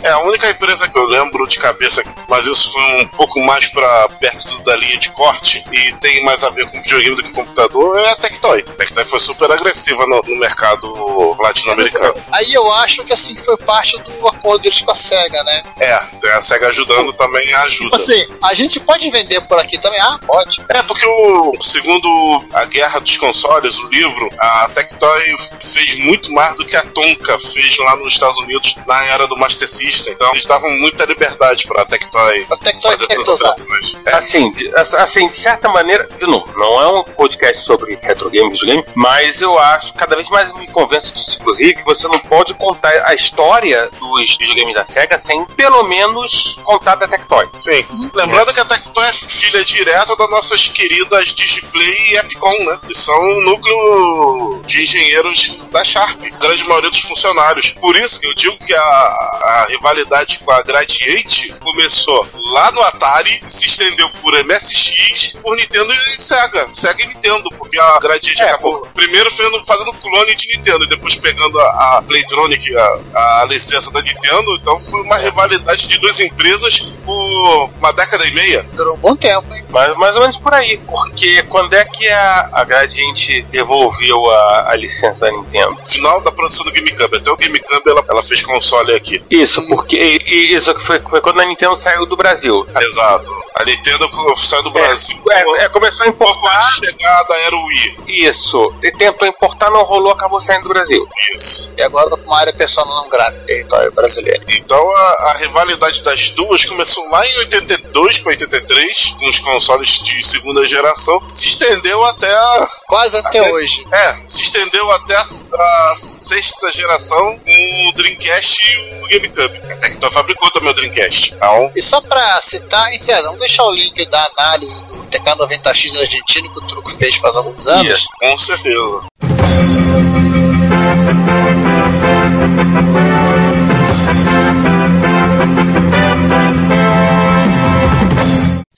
É a única empresa que eu lembro de cabeça, mas isso foi um pouco mais pra perto da linha de corte e tem mais a ver com videogame do que computador, é a Tectoy. A Tectoy foi super agressiva no, no mercado latino-americano. Aí eu acho que assim foi parte do acordo deles com a SEGA, né? É, tem a SEGA ajudando também Tipo ajuda. assim, a gente pode vender por aqui também? Ah, pode. É, porque o, segundo a Guerra dos Consoles, o livro, a Tectoy fez muito mais do que a Tonka fez lá nos Estados Unidos na era do Master System. Então eles davam muita liberdade pra Tectoy, Tectoy fazer essas usar. operações. Assim, de, assim, de certa maneira, de novo, não é um podcast sobre retro game, videogame, mas eu acho, cada vez mais eu me convenço disso, inclusive, que você não pode contar a história dos videogames da SEGA sem, pelo menos, contar da Tectoy. Sim. Lembrando que a Tectoy é filha direta das nossas queridas Display e Epicom, né? Que são o núcleo de engenheiros da Sharp, a grande maioria dos funcionários. Por isso que eu digo que a, a rivalidade com a Gradiente começou lá no Atari, se estendeu por MSX, por Nintendo e Sega. Sega e Nintendo, porque a Gradiente acabou primeiro fazendo, fazendo clone de Nintendo e depois pegando a, a Playtronic, a, a licença da Nintendo. Então foi uma rivalidade de duas empresas por uma década e meia. Durou um bom tempo, hein? Mais, mais ou menos por aí, porque quando é que a, a Gradiente devolveu a, a licença da Nintendo? Final da produção do GameCube. Até o GameCube ela, ela fez console aqui. Isso, porque isso que foi, foi quando a Nintendo saiu do Brasil. Exato. A Nintendo saiu do Brasil. É, é, começou a importar. chegada era o Wii. Isso. E tentou importar, não rolou, acabou saindo do Brasil. Isso. E agora uma área persona não grave território brasileiro. Então a, a rivalidade das duas começou lá em 82 para 83, com os consoles de segunda geração, se estendeu até a. Quase até, hoje. É, se estendeu até a, a sexta geração o Dreamcast e o GameCube. A Tectoy fabricou também o Dreamcast. Então, E só pra citar, em César, vamos deixar o link da análise do TK90X argentino que o Truco fez faz alguns anos. com certeza.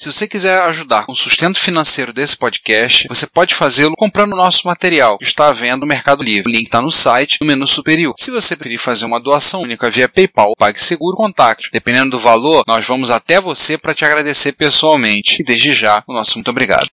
Se você quiser ajudar com o sustento financeiro desse podcast, você pode fazê-lo comprando o nosso material, que está à venda no Mercado Livre. O link está no site, no menu superior. Se você preferir fazer uma doação única via PayPal PagSeguro, contacte. Dependendo do valor, nós vamos até você para te agradecer pessoalmente. E desde já, o nosso muito obrigado.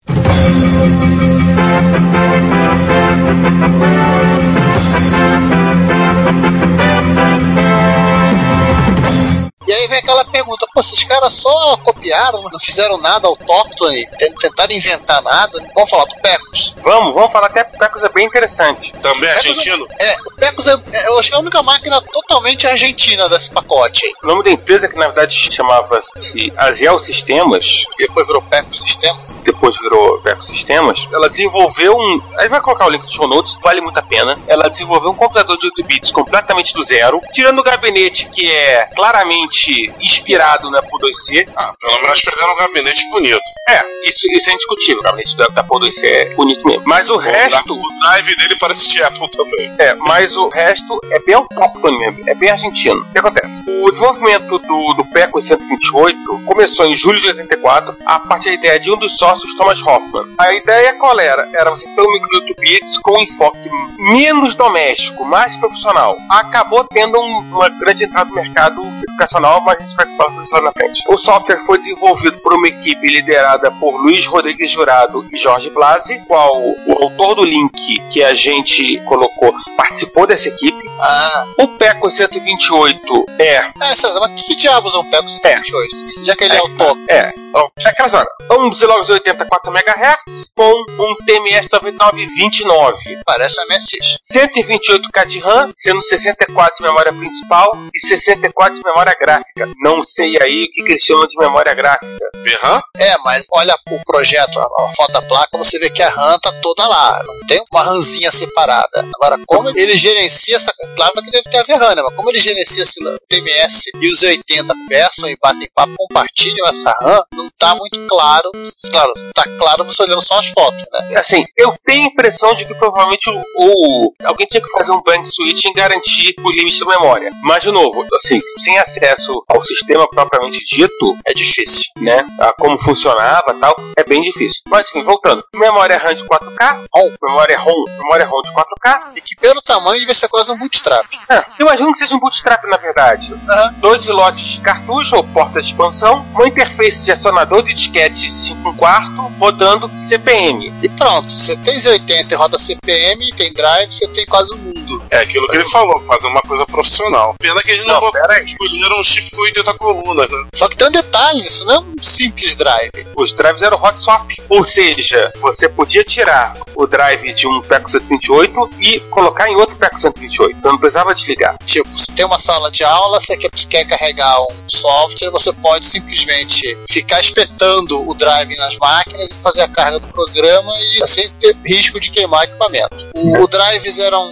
Caras só copiaram, não fizeram nada autóctone, tent- tentaram inventar nada. Vamos falar do Pecos. Vamos, vamos falar até que o Pecos é bem interessante. Também argentino? É, o Pecos é, é, eu acho que é a única máquina totalmente argentina desse pacote. aí. O nome da empresa, que na verdade chamava-se Asiel Sistemas, Depois virou Pecos Sistemas. depois virou Pecos Sistemas, ela desenvolveu um. A gente vai colocar o link no show notes, vale muito a pena. Ela desenvolveu um computador de 8 bits completamente do zero, tirando o gabinete que é claramente inspirado na PO2C. Ah, pelo menos pegaram um gabinete bonito. É, isso, isso é indiscutível. O gabinete da, da PO2C é bonito mesmo. Mas o resto. O drive dele parece de Apple também. É, mas o resto é bem autóctone mesmo, é bem argentino. O que acontece? O desenvolvimento do, do PECO 128 começou em julho de 84, a partir da ideia de um dos sócios, Thomas Hoffman. A ideia qual era? Era você ter um micro 8 bits com um enfoque menos doméstico, mais profissional. Acabou tendo um- uma grande entrada no mercado educacional, mas a gente vai falar disso lá na frente. O software foi desenvolvido por uma equipe liderada por Luiz Rodrigues Jurado e Jorge Blasi, qual o autor do link que a gente colocou participou dessa equipe. Ah, O PECO 128 é. é, César, mas que diabos é um Pecos 128? Já que ele é, autóctone. É, é aquela história. Um Zilog 84 MHz com um TMS 9929. Parece um MSX. 128K de RAM, sendo 64 de memória principal e 64 de memória gráfica. Não sei aí o que, que eles chamam de memória gráfica. VRAM? É, mas olha o projeto, a, a foto da placa, você vê que a RAM tá toda lá. Não tem uma RAMzinha separada. Agora, como ele gerencia essa. Claro que deve ter a VRAM, né? Mas como ele gerencia esse TMS e os 80 conversam e batem papo, compartilham essa RAM, não tá muito claro. Claro, tá claro você olhando só as fotos, né? Assim, eu tenho a impressão de que provavelmente o, o- alguém tinha que fazer um bank switch e garantir o limite da memória. Mas, de novo, assim, sem acesso ao sistema propriamente dito, É difícil. né, a como funcionava tal, é bem difícil. Mas, enfim, voltando. Memória RAM de 4K, ROM. memória ROM, memória ROM de 4K. E que pelo tamanho devia ser quase um bootstrap. É, eu imagino que seja um bootstrap, na verdade. Aham. Dois slots de cartucho ou porta de expansão, uma interface de acionador de disquete 5 quarto, rodando CPM. E pronto, você tem Z80 e roda CPM, tem drive, você tem quase o mundo. É aquilo que ele falou, fazer uma coisa profissional. Pena que eles não, Não, botaram, escolheram um chip com 80 colunas, né? Só que tem um detalhe, isso não é um simples drive. Os drives eram hot swap. Ou seja, você podia tirar o drive de um PECO 128 e colocar em outro PECO 128. Então não precisava desligar. Tipo, você tem uma sala de aula, você quer, quer carregar um software, você pode simplesmente ficar espetando o drive nas máquinas e fazer a carga do programa e assim ter risco de queimar equipamento. O, o drives eram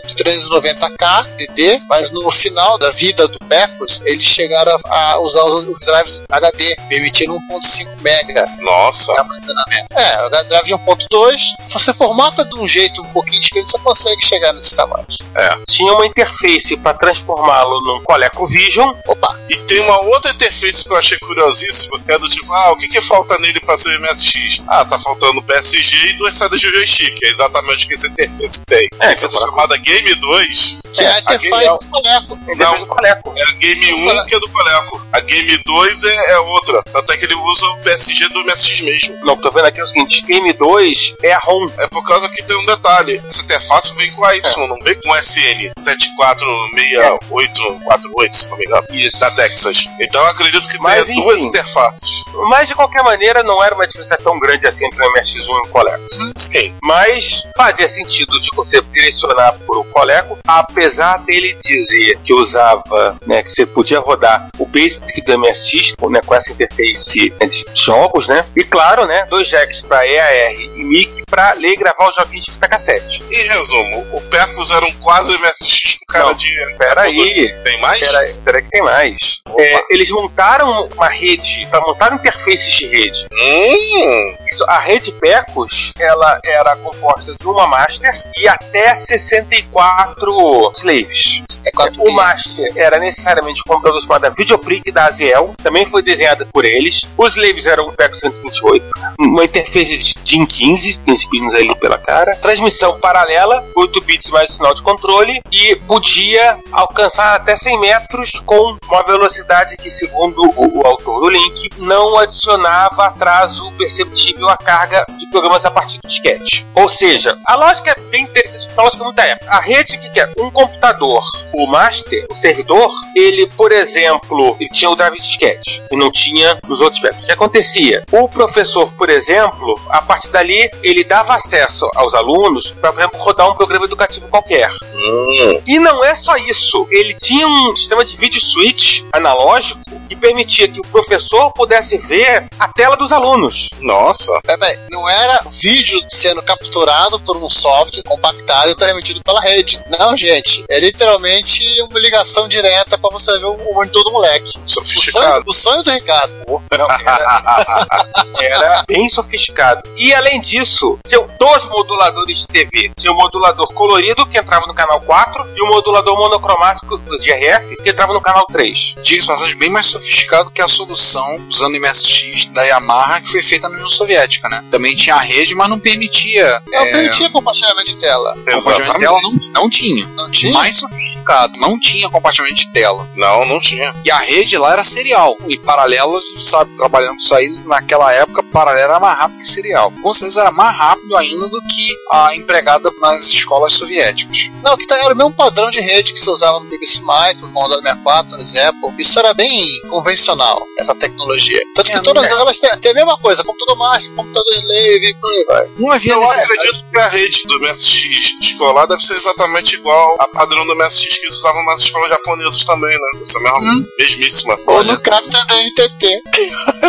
390K DD, mas no final da vida do Pecos, eles chegaram a, a usar os, os drives HD, permitindo 1.5 mega Nossa. de armazenamento. É, o drive de 1.2, você formata de um jeito um pouquinho diferente, você consegue chegar nesses tamanhos. Tinha uma interface para transformá-lo num ColecoVision. Opa, E tem uma outra interface que eu achei curiosíssima, que é do tipo, ah, o que, que falta nele pra ser o MSX? Ah, tá faltando PSG e duas saídas de joystick. É exatamente o que essa interface tem. É, eu- chamada Game 2 que é a a interface Game- do Coleco. Interface do Coleco. era Game 1, que é do Coleco. A Game 2 é, é outra. Tanto é que ele usa o PSG do MSX mesmo. Não, tô vendo aqui o seguinte: M2 é a ROM. É por causa que tem um detalhe: essa interface vem com AY, não vem com SN 746848, se não me engano, da Texas. Então eu acredito que Mas, tenha duas interfaces. Mas de qualquer maneira, não era uma diferença tão grande assim entre o MSX1 e o Coleco. Sim. Mas fazia sentido de você direcionar para o Coleco, apesar dele dizer que usava, né, que você podia rodar o Basic do MSX, né, com essa interface né, de jogos, né? E claro, né, dois jacks para EAR e MIC para ler e gravar os joguinhos de fita cassete. Em resumo, o Pecos era um quase MSX com cara Não, de. Peraí. Tem mais? Peraí, peraí que tem mais. É, eles montaram uma rede, para montar interfaces de rede. Hum, Isso, a rede Pecos, ela era composta de uma master e até 64 slaves. o master era necessariamente um computador chamado Videopric da Aziel, também foi desenhada por eles. Os slaves eram um Pecos 128, uma interface de DIN 15, 15 pinos ali pela cara, transmissão paralela, 8 bits mais o sinal de controle e podia alcançar até 100 metros com uma velocidade que, segundo o, o autor do link, não adicionava atraso perceptível à carga de programas a partir do disquete. Ou seja, a lógica é bem interessante, a lógica muito é. A rede que quer um computador, o master, o servidor, ele, por exemplo, ele tinha o drive disquete e não tinha nos outros métodos. O que acontecia? O professor, por exemplo, a partir dali, ele dava acesso aos alunos para, por exemplo, rodar um programa educativo qualquer. hum. E não é só isso. Ele tinha um sistema de vídeo switch analógico que permitia que o professor pudesse ver a tela dos alunos. Nossa. Peraí, não era vídeo sendo capturado por um software compactado e transmitido pela rede. Não, gente. É literalmente uma ligação direta pra você ver o monitor do moleque. O sonho, Sofisticado. o sonho do Ricardo. Não, era, era bem sofisticado. E além disso, tinham dois moduladores de TV. Tinha o modulador colorido, que entrava no canal 4, e o modulador monocromático de RF, que entrava no canal 3. Diga-se bem mais sofisticado que a solução usando MSX da Yamaha que foi feita na União Soviética, né? Também tinha a rede, mas não permitia. Não é, permitia compartilhamento de tela. compartilhamento de tela não, não tinha. Não tinha? Mais sofisticado, não tinha compartilhamento de tela. Não, não tinha. E a rede lá era serial. E paralelo, sabe, trabalhando com isso aí, naquela época, paralelo era mais rápido que serial. Com certeza era mais rápido ainda do que a empregada nas escolas soviéticas. Não, que tá- era o mesmo padrão de rede que se usava no BBC Micro, no Commodore 64, no Apple. Isso era bem convencional, essa tecnologia. Tanto que É, todas não é. elas têm, têm a mesma coisa, computador master, computador slave, por aí vai. Não havia Eu acredito que a rede do MSX escolar deve ser exatamente igual a padrão do MSX que eles usavam nas escolas japonesas também, né? Essa mesma, Hum. mesmíssima. Ou no capta da NTT.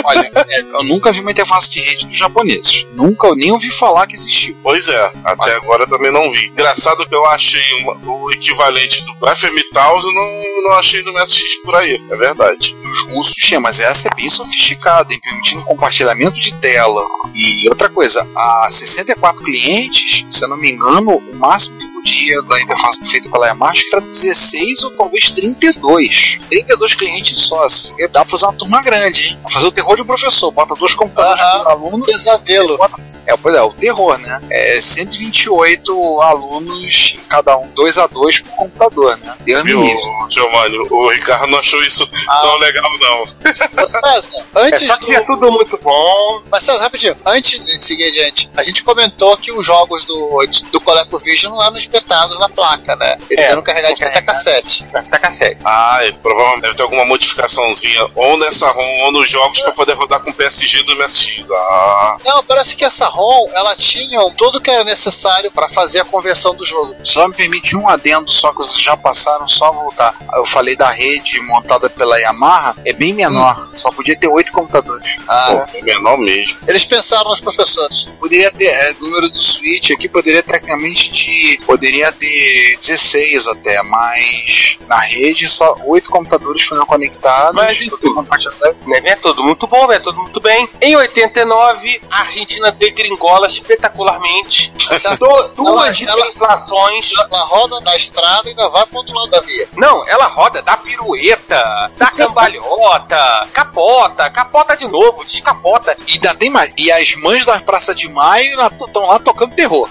Olha, é, eu nunca vi uma interface de rede dos japoneses. Nunca, eu nem ouvi falar que existiu. Pois é, até agora eu também não vi. Engraçado que eu achei uma- o equivalente do FM Taos, eu não, não achei do MSX por aí, é verdade. Os russos tinham, mas essa é bem sofisticada, hein, permitindo compartilhamento de tela. E outra coisa, a 64 clientes, se eu não me engano, o máximo que podia da interface feita pela Yamaha era 16 ou talvez 32. 32 clientes só. assim, Dá pra fazer uma turma grande, hein? Fazer o terror de um professor, bota dois computadores Aham. por aluno. Pesadelo. É, pois é, o terror, né? É 128 alunos, cada um, 2 a 2 por computador, né? Deus me Viu. Giovanni? O Ricardo não achou isso Ah. tão legal, não. César, É, antes que é do. tudo muito bom. Mas César, rapidinho, antes de seguir adiante, a gente comentou que os jogos do, do ColecoVision não eram espetados na placa, né? Eles É, eram carregados de fita carregado. cassete. Cassete. Ah, provavelmente deve ter alguma modificaçãozinha ou nessa ROM ou nos jogos pra poder rodar com PSG do MSX. Ah, Não, parece que essa ROM, ela tinha tudo que era necessário para fazer a conversão do jogo. Só me permite um adendo, só que vocês já passaram, só voltar. Eu falei da rede montada pela Yamaha, é bem menor, só podia ter oito computadores. Ah, pô, é menor mesmo. eles pensaram nos professores. Poderia ter, é, número do switch aqui poderia tecnicamente de, poderia ter 16 até, mas na rede só oito computadores foram conectados. Mas, enfim, Né? É tudo muito bom, é tudo muito bem. Em 89, a Argentina degringola espetacularmente. Du- duas Ela- ela- inflações. Ela roda na estrada e ainda vai pro outro lado da via. Não, ela roda, dá pirueta, dá cambalhota, capota, capota de novo, descapota. E ainda tem mais. E as mães da Praça de Maio estão lá tocando terror.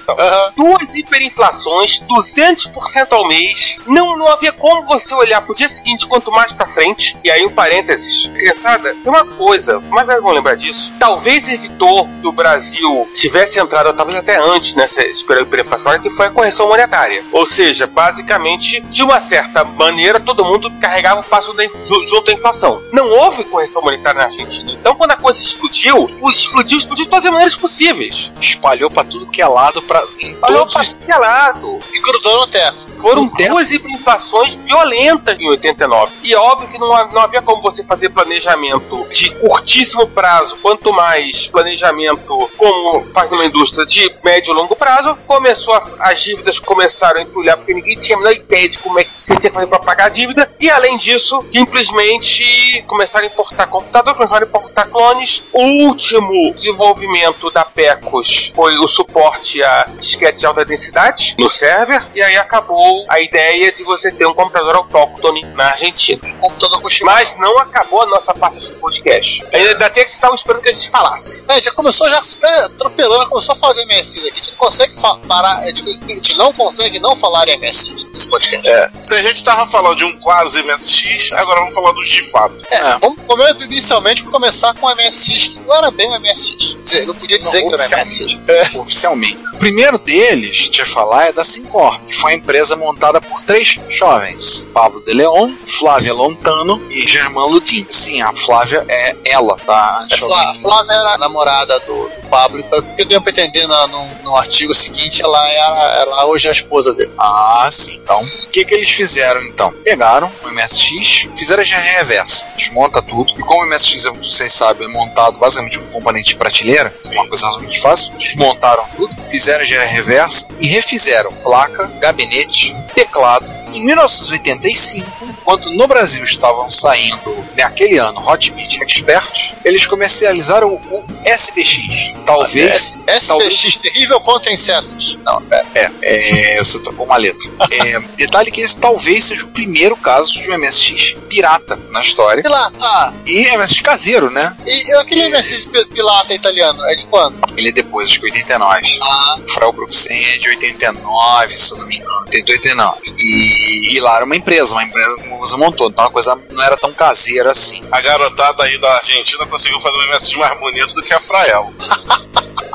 Duas hiperinflações importações 200% ao mês. Não, não havia como você olhar pro dia seguinte, quanto mais pra frente. E aí, um parênteses. Criançada, tem uma coisa, mais velhos vão lembrar disso. Talvez evitou que o Brasil tivesse entrado, talvez até antes nessa hiperinflacionária, que foi a correção monetária. Ou seja, basicamente, de uma certa maneira, todo mundo carregava o passo da, junto à inflação. Não houve correção monetária na Argentina. Então, quando a coisa explodiu, explodiu, explodiu de todas as maneiras possíveis. Espalhou pra tudo que é lado, em Espalhou todos pra os... tudo que é lado. E grudou no teto. Foram No teto. duas hiperinflações violentas em 89. E é óbvio que não, não havia como você fazer planejamento de curtíssimo prazo, quanto mais planejamento como faz uma indústria de médio e longo prazo, começou a- as dívidas começaram a entulhar porque ninguém tinha a menor ideia de como é que tinha que fazer para pagar a dívida. E além disso, simplesmente começaram a importar computadores, começaram a importar clones. O último desenvolvimento da PECOS foi o suporte a disquete de alta densidade no server. E aí acabou a ideia de você ter um computador autóctone na Argentina. Computador com Mas não acabou a nossa parte do podcast. Ainda tem que estavam esperando que a gente falasse. É, já começou já é, atropelando, começou a falar de MSI aqui. A gente não consegue parar, é, tipo, a gente não consegue não falar de MSI nesse podcast. É, se a gente tava falando de um quase MSX, agora vamos falar dos de fato. É, vamos comer inicialmente por começar com o MSX, que não era bem o MSX. Quer dizer, não podia dizer que era MSX. Oficialmente. O primeiro deles, deixa eu falar, é da Sincorp, que foi uma empresa montada por três jovens: Pablo de Leon, Flávia Lontano e Germán Lutin. Sim, a Flávia é ela, tá? É, Flá- ver. Flávia era a namorada do, do Pablo, porque deu pra entender no, no artigo seguinte, ela, era, ela hoje é a esposa dele. Ah, sim. Então, o que, que eles fizeram então? Pegaram o MSX, fizeram a engenharia reversa, desmonta tudo. E como o MSX, vocês sabem, é montado basicamente um componente de prateleira, uma coisa razoavelmente fácil, desmontaram tudo, fizeram a engenharia reversa e refizeram placa, gabinete, teclado. Em 1985, enquanto no Brasil estavam saindo naquele ano Hotbit Expert, eles comercializaram o SBX. Talvez. S- SPX, terrível contra insetos. Não, pera. É, é, você trocou uma letra. É, detalhe que esse talvez seja o primeiro caso de um MSX pirata na história. E lá, tá. E MSX caseiro, né? E eu- aquele MSX pi- pilata italiano, é de quando? Ele é depois, acho que 89. Ah, O Frau Bruxen é de 89, se eu não me engano. 80, 89. E, e lá era uma empresa, uma empresa que você montou. Então a coisa não era tão caseira assim. A garotada aí da Argentina conseguiu fazer um MSX mais bonito do que a Frael.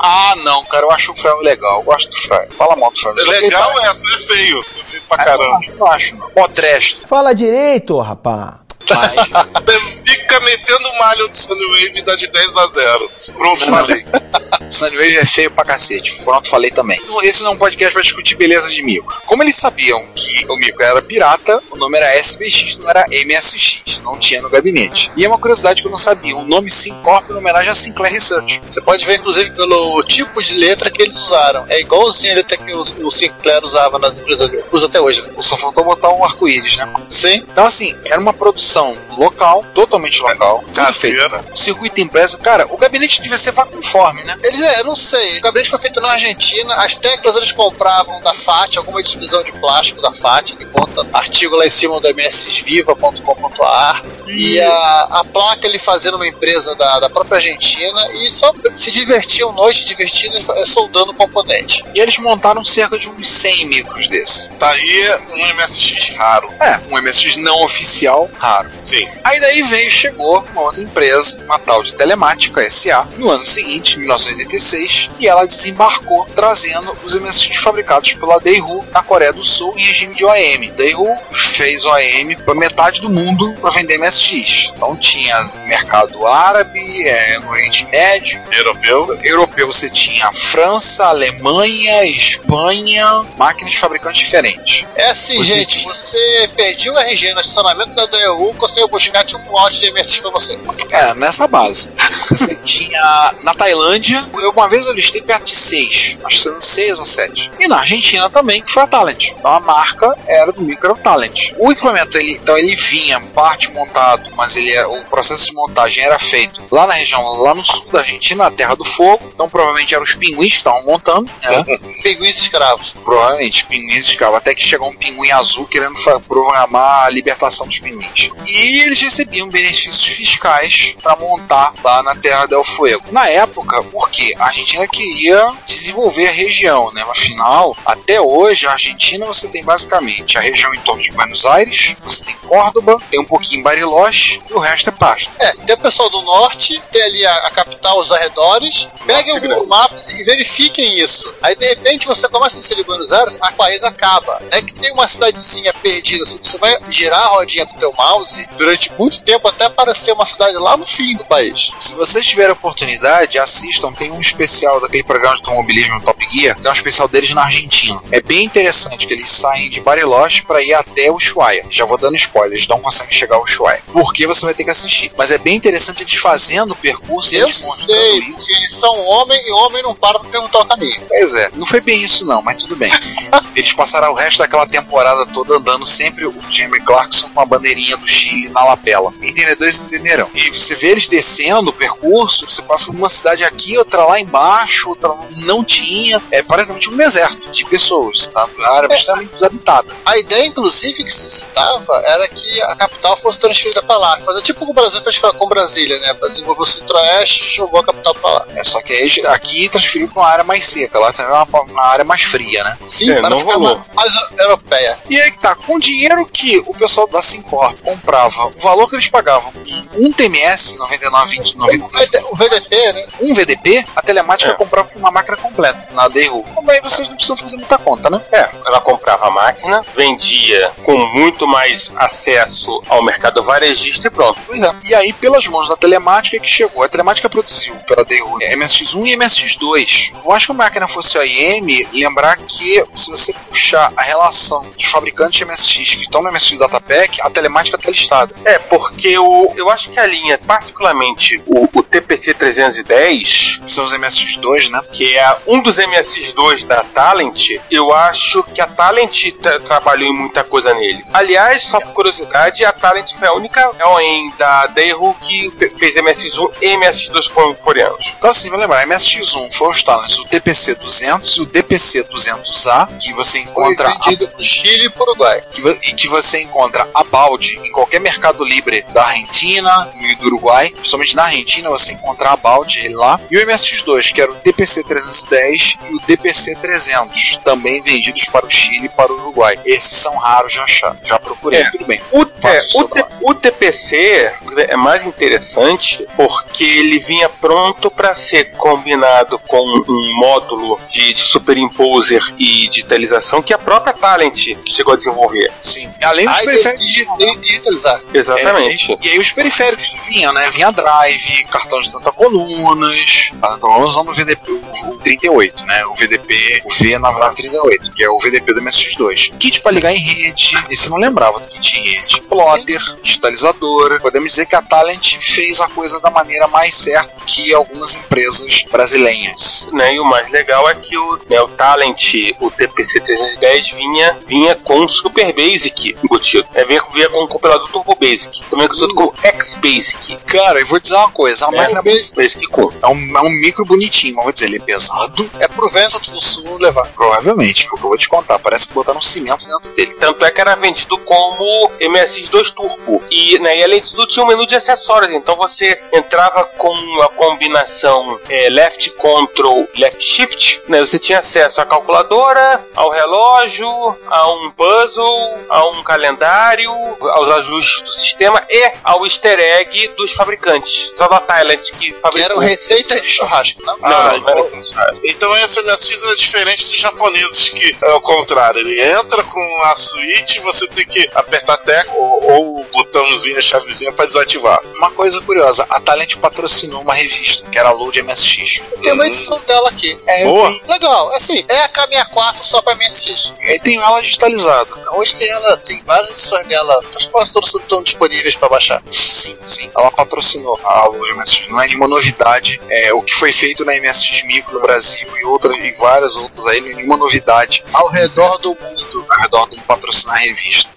Ah, não, cara, eu acho o Frau legal. Eu gosto do Frau. Fala mal do que ele Legal parece- essa, é feio. É feio pra Ah, caramba. Eu não acho, não. Potresto. Fala direito, rapá. Mas... Fica metendo malho do Sunwave e dá de 10 a 0. Pronto, falei. Sunwave é feio pra cacete. Pronto, falei também. Então, Esse não é um podcast pra discutir beleza de Mico. Como eles sabiam que o Mico era pirata, o nome era SBX, não era MSX. Não tinha no gabinete. E é uma curiosidade que eu não sabia. O nome Syncorp em homenagem a Sinclair Research. você pode ver, inclusive, pelo tipo de letra que eles usaram. É igualzinho a letra que os- o Sinclair usava nas empresas dele. Usa até hoje, né? Só faltou botar um arco-íris, né? Sim. Então, assim, era uma produção local, totalmente local. tudo feito. Caseira. O circuito impresso, cara, o gabinete devia ser vacuumforme, né? Eles, é, eu não sei. O gabinete foi feito na Argentina. As teclas eles compravam da FAT, alguma divisão de plástico da FAT, que conta artigo lá em cima do mssviva.com.ar. E a, a placa ele fazia numa empresa da, da própria Argentina e só se divertiam noite divertidas eh, soldando componente. E eles montaram cerca de uns 100 micros desses. Tá aí um MSX raro. É, um MSX não oficial raro. Sim. Aí daí veio, chegou uma outra empresa, uma tal de Telemática SA, no ano seguinte, 1986, e ela desembarcou trazendo os MSX fabricados pela Daewoo na Coreia do Sul em regime de OEM. Daewoo fez OEM para metade do mundo para vender MSX. Então tinha mercado árabe, é, no Oriente Médio, Europeu. europeu você tinha França, Alemanha, Espanha, máquinas de fabricantes diferentes. É assim, Você gente, tinha- você perdeu o RG no estacionamento da DEU, conseguiu buscar tinha um de MSX pra você. É, nessa base. Você tinha na Tailândia, eu, uma vez eu listei perto de seis, acho que são seis ou sete. E na Argentina também, que foi a Talent. Então a marca era do Micro Talent. O equipamento, ele, então ele vinha parte montado, mas ele é- o processo de montagem era feito lá na região, lá no sul da Argentina, na Terra do Fogo. Então provavelmente eram os pinguins que estavam montando, né? Pinguins escravos. Provavelmente, pinguins escravos. Até que chegou um pinguim azul querendo programar a libertação dos pinguins. E eles recebiam benefícios fiscais para montar lá na Terra del Fuego. Na época, porque a Argentina queria desenvolver a região, né? Afinal, até hoje, a Argentina você tem basicamente a região em torno de Buenos Aires, você tem Córdoba, tem um pouquinho Bariloche e o resto é pasto. É, tem o pessoal do norte, tem ali a, a capital, os arredores. Peguem o Google Maps e verifiquem isso. Aí de repente você começa a descer de Buenos Aires, a país acaba. É que tem uma cidadezinha perdida, assim, você vai girar a rodinha do teu mouse durante muito tempo até aparecer uma cidade lá no fim do país. Se vocês tiverem oportunidade, assistam. Tem um especial daquele programa de automobilismo Top Gear. Tem um especial deles na Argentina. É bem interessante que eles saem de Bariloche para ir até o Ushuaia. Já vou dando spoiler, eles não conseguem chegar ao Ushuaia. Porque você vai ter que assistir. Mas é bem interessante eles fazendo o percurso e Eu sei, porque eles são homem e homem não para pra perguntar o caminho. Pois é, não foi bem isso não, mas tudo bem. Eles passaram o resto daquela temporada toda andando sempre o Jamie Clarkson com a bandeirinha do Chile na lapela. Entendedores entenderão. E você vê eles descendo o percurso, você passa por uma cidade aqui, outra lá embaixo, outra não tinha. É praticamente um deserto de pessoas, tá? A área extremamente desabitada. A ideia, inclusive, que se citava era que a capital fosse transferida pra lá. Fazer tipo o que o Brasil fez com Brasília, né? Pra desenvolver o centro-oeste e jogou a capital pra lá. É, só que aí, aqui transferiu para uma área mais seca, lá também é uma, uma área mais fria, né? Sim, É, para não ficar mais, mais europeia. E aí que tá, com o dinheiro que o pessoal da Sincorp comprava, o valor que eles pagavam em um TMS, 99, 20, O 90, VD- o VDP, né? um VDP, a telemática É. comprava com uma máquina completa na DRU. Também vocês não precisam fazer muita conta, né? É, ela comprava a máquina, vendia com muito mais acesso ao mercado varejista e pronto. Pois é. E aí, pelas mãos da telemática que chegou, a telemática produziu pela DRU MSX1 e MSX2. Eu acho que a máquina fosse a IM, lembrar que se você puxar a relação dos fabricantes de MSX que estão no MSX Datapack, a telemática está listada. É, porque o, eu acho que a linha, particularmente o, o TPC 310, Que são os MSX2, né? que é um dos MSX2 da Talent, eu acho que a Talent tra- trabalhou em muita coisa nele. Aliás, só por curiosidade, a Talent foi a única OEM da Daewoo que fe- fez MSX1 e MSX2 com coreanos. Então, assim, vai lembrar, MSX1 foi os talents do TPC 200 e o DPC 200A, que você Foi encontra a vendido pro Chile e Uruguai. que e que você encontra a balde em qualquer mercado livre da Argentina e do Uruguai. Principalmente na Argentina você encontra a balde ele lá. E o MSX2, que era o DPC 310 e o DPC 300, também vendidos para o Chile e para o Uruguai. Esses são raros de achar. Já procurei, É. tudo bem. O, é, o o, TPC é mais interessante porque ele vinha pronto para ser combinado com um módulo de, de superimposer e digitalização que a própria Talent chegou a desenvolver. Sim. Além dos periféricos. digi- digitalizar. Exatamente. É, e aí os periféricos vinham, né? Vinha drive, cartão de 30 colunas. Tá, Então vamos usando o VDP o 38, né? O VDP, o V9938, que é o VDP do MSX2. Kit pra ligar em rede, esse não lembrava do kit em rede. Plotter, digitalizadora. Podemos dizer que a Talent fez a coisa da maneira mais certa que algumas empresas brasileiras. Né, e o mais legal é que o, né, o Talent, o TPC 310 vinha, vinha com Super Basic embutido. É, vinha, vinha com um compilador Turbo Basic, também conhecido como X-Basic. Cara, eu vou dizer uma coisa, a máquina Basic. Basic com. é um, é um micro bonitinho, mas vou dizer, ele é pesado. É pro vento do sul levar. Provavelmente, porque eu vou te contar, parece que botaram cimento dentro dele. Tanto é que era vendido como MSX2 Turbo. E, né, e além disso, tinha um menu de acessórios. Então você entrava com a combinação é, Left Control, Left Shift. Né, você tinha acesso à calculadora, ao relógio, a um puzzle, a um calendário, aos ajustes do sistema e ao easter egg dos fabricantes. Só da Thailand que fabricou. eram receitas de churrasco, não? Não, Ah, não, não era isso. Então esse MSX é diferente dos japoneses, que é o contrário. Ele entra com a switch, você tem que apertar tecla ou, ou o botãozinho, a chavezinha pra desativar. Uma coisa curiosa, a Talent patrocinou uma revista, que era a Load MSX. Eu tenho uma edição dela aqui. É, Boa. eu Legal, assim, é a K64 só pra MSX. tenho, eu tenho ela digitalizada. Hoje tem ela, tem várias edições dela, as quase todas estão disponíveis pra baixar. Sim, sim. Ela patrocinou a MSX. Não é nenhuma novidade. É, o que foi feito na MSX Micro no Brasil e, outra, e várias outras aí, não é nenhuma novidade Ao redor do mundo. ao redor de um patrocinar a revista.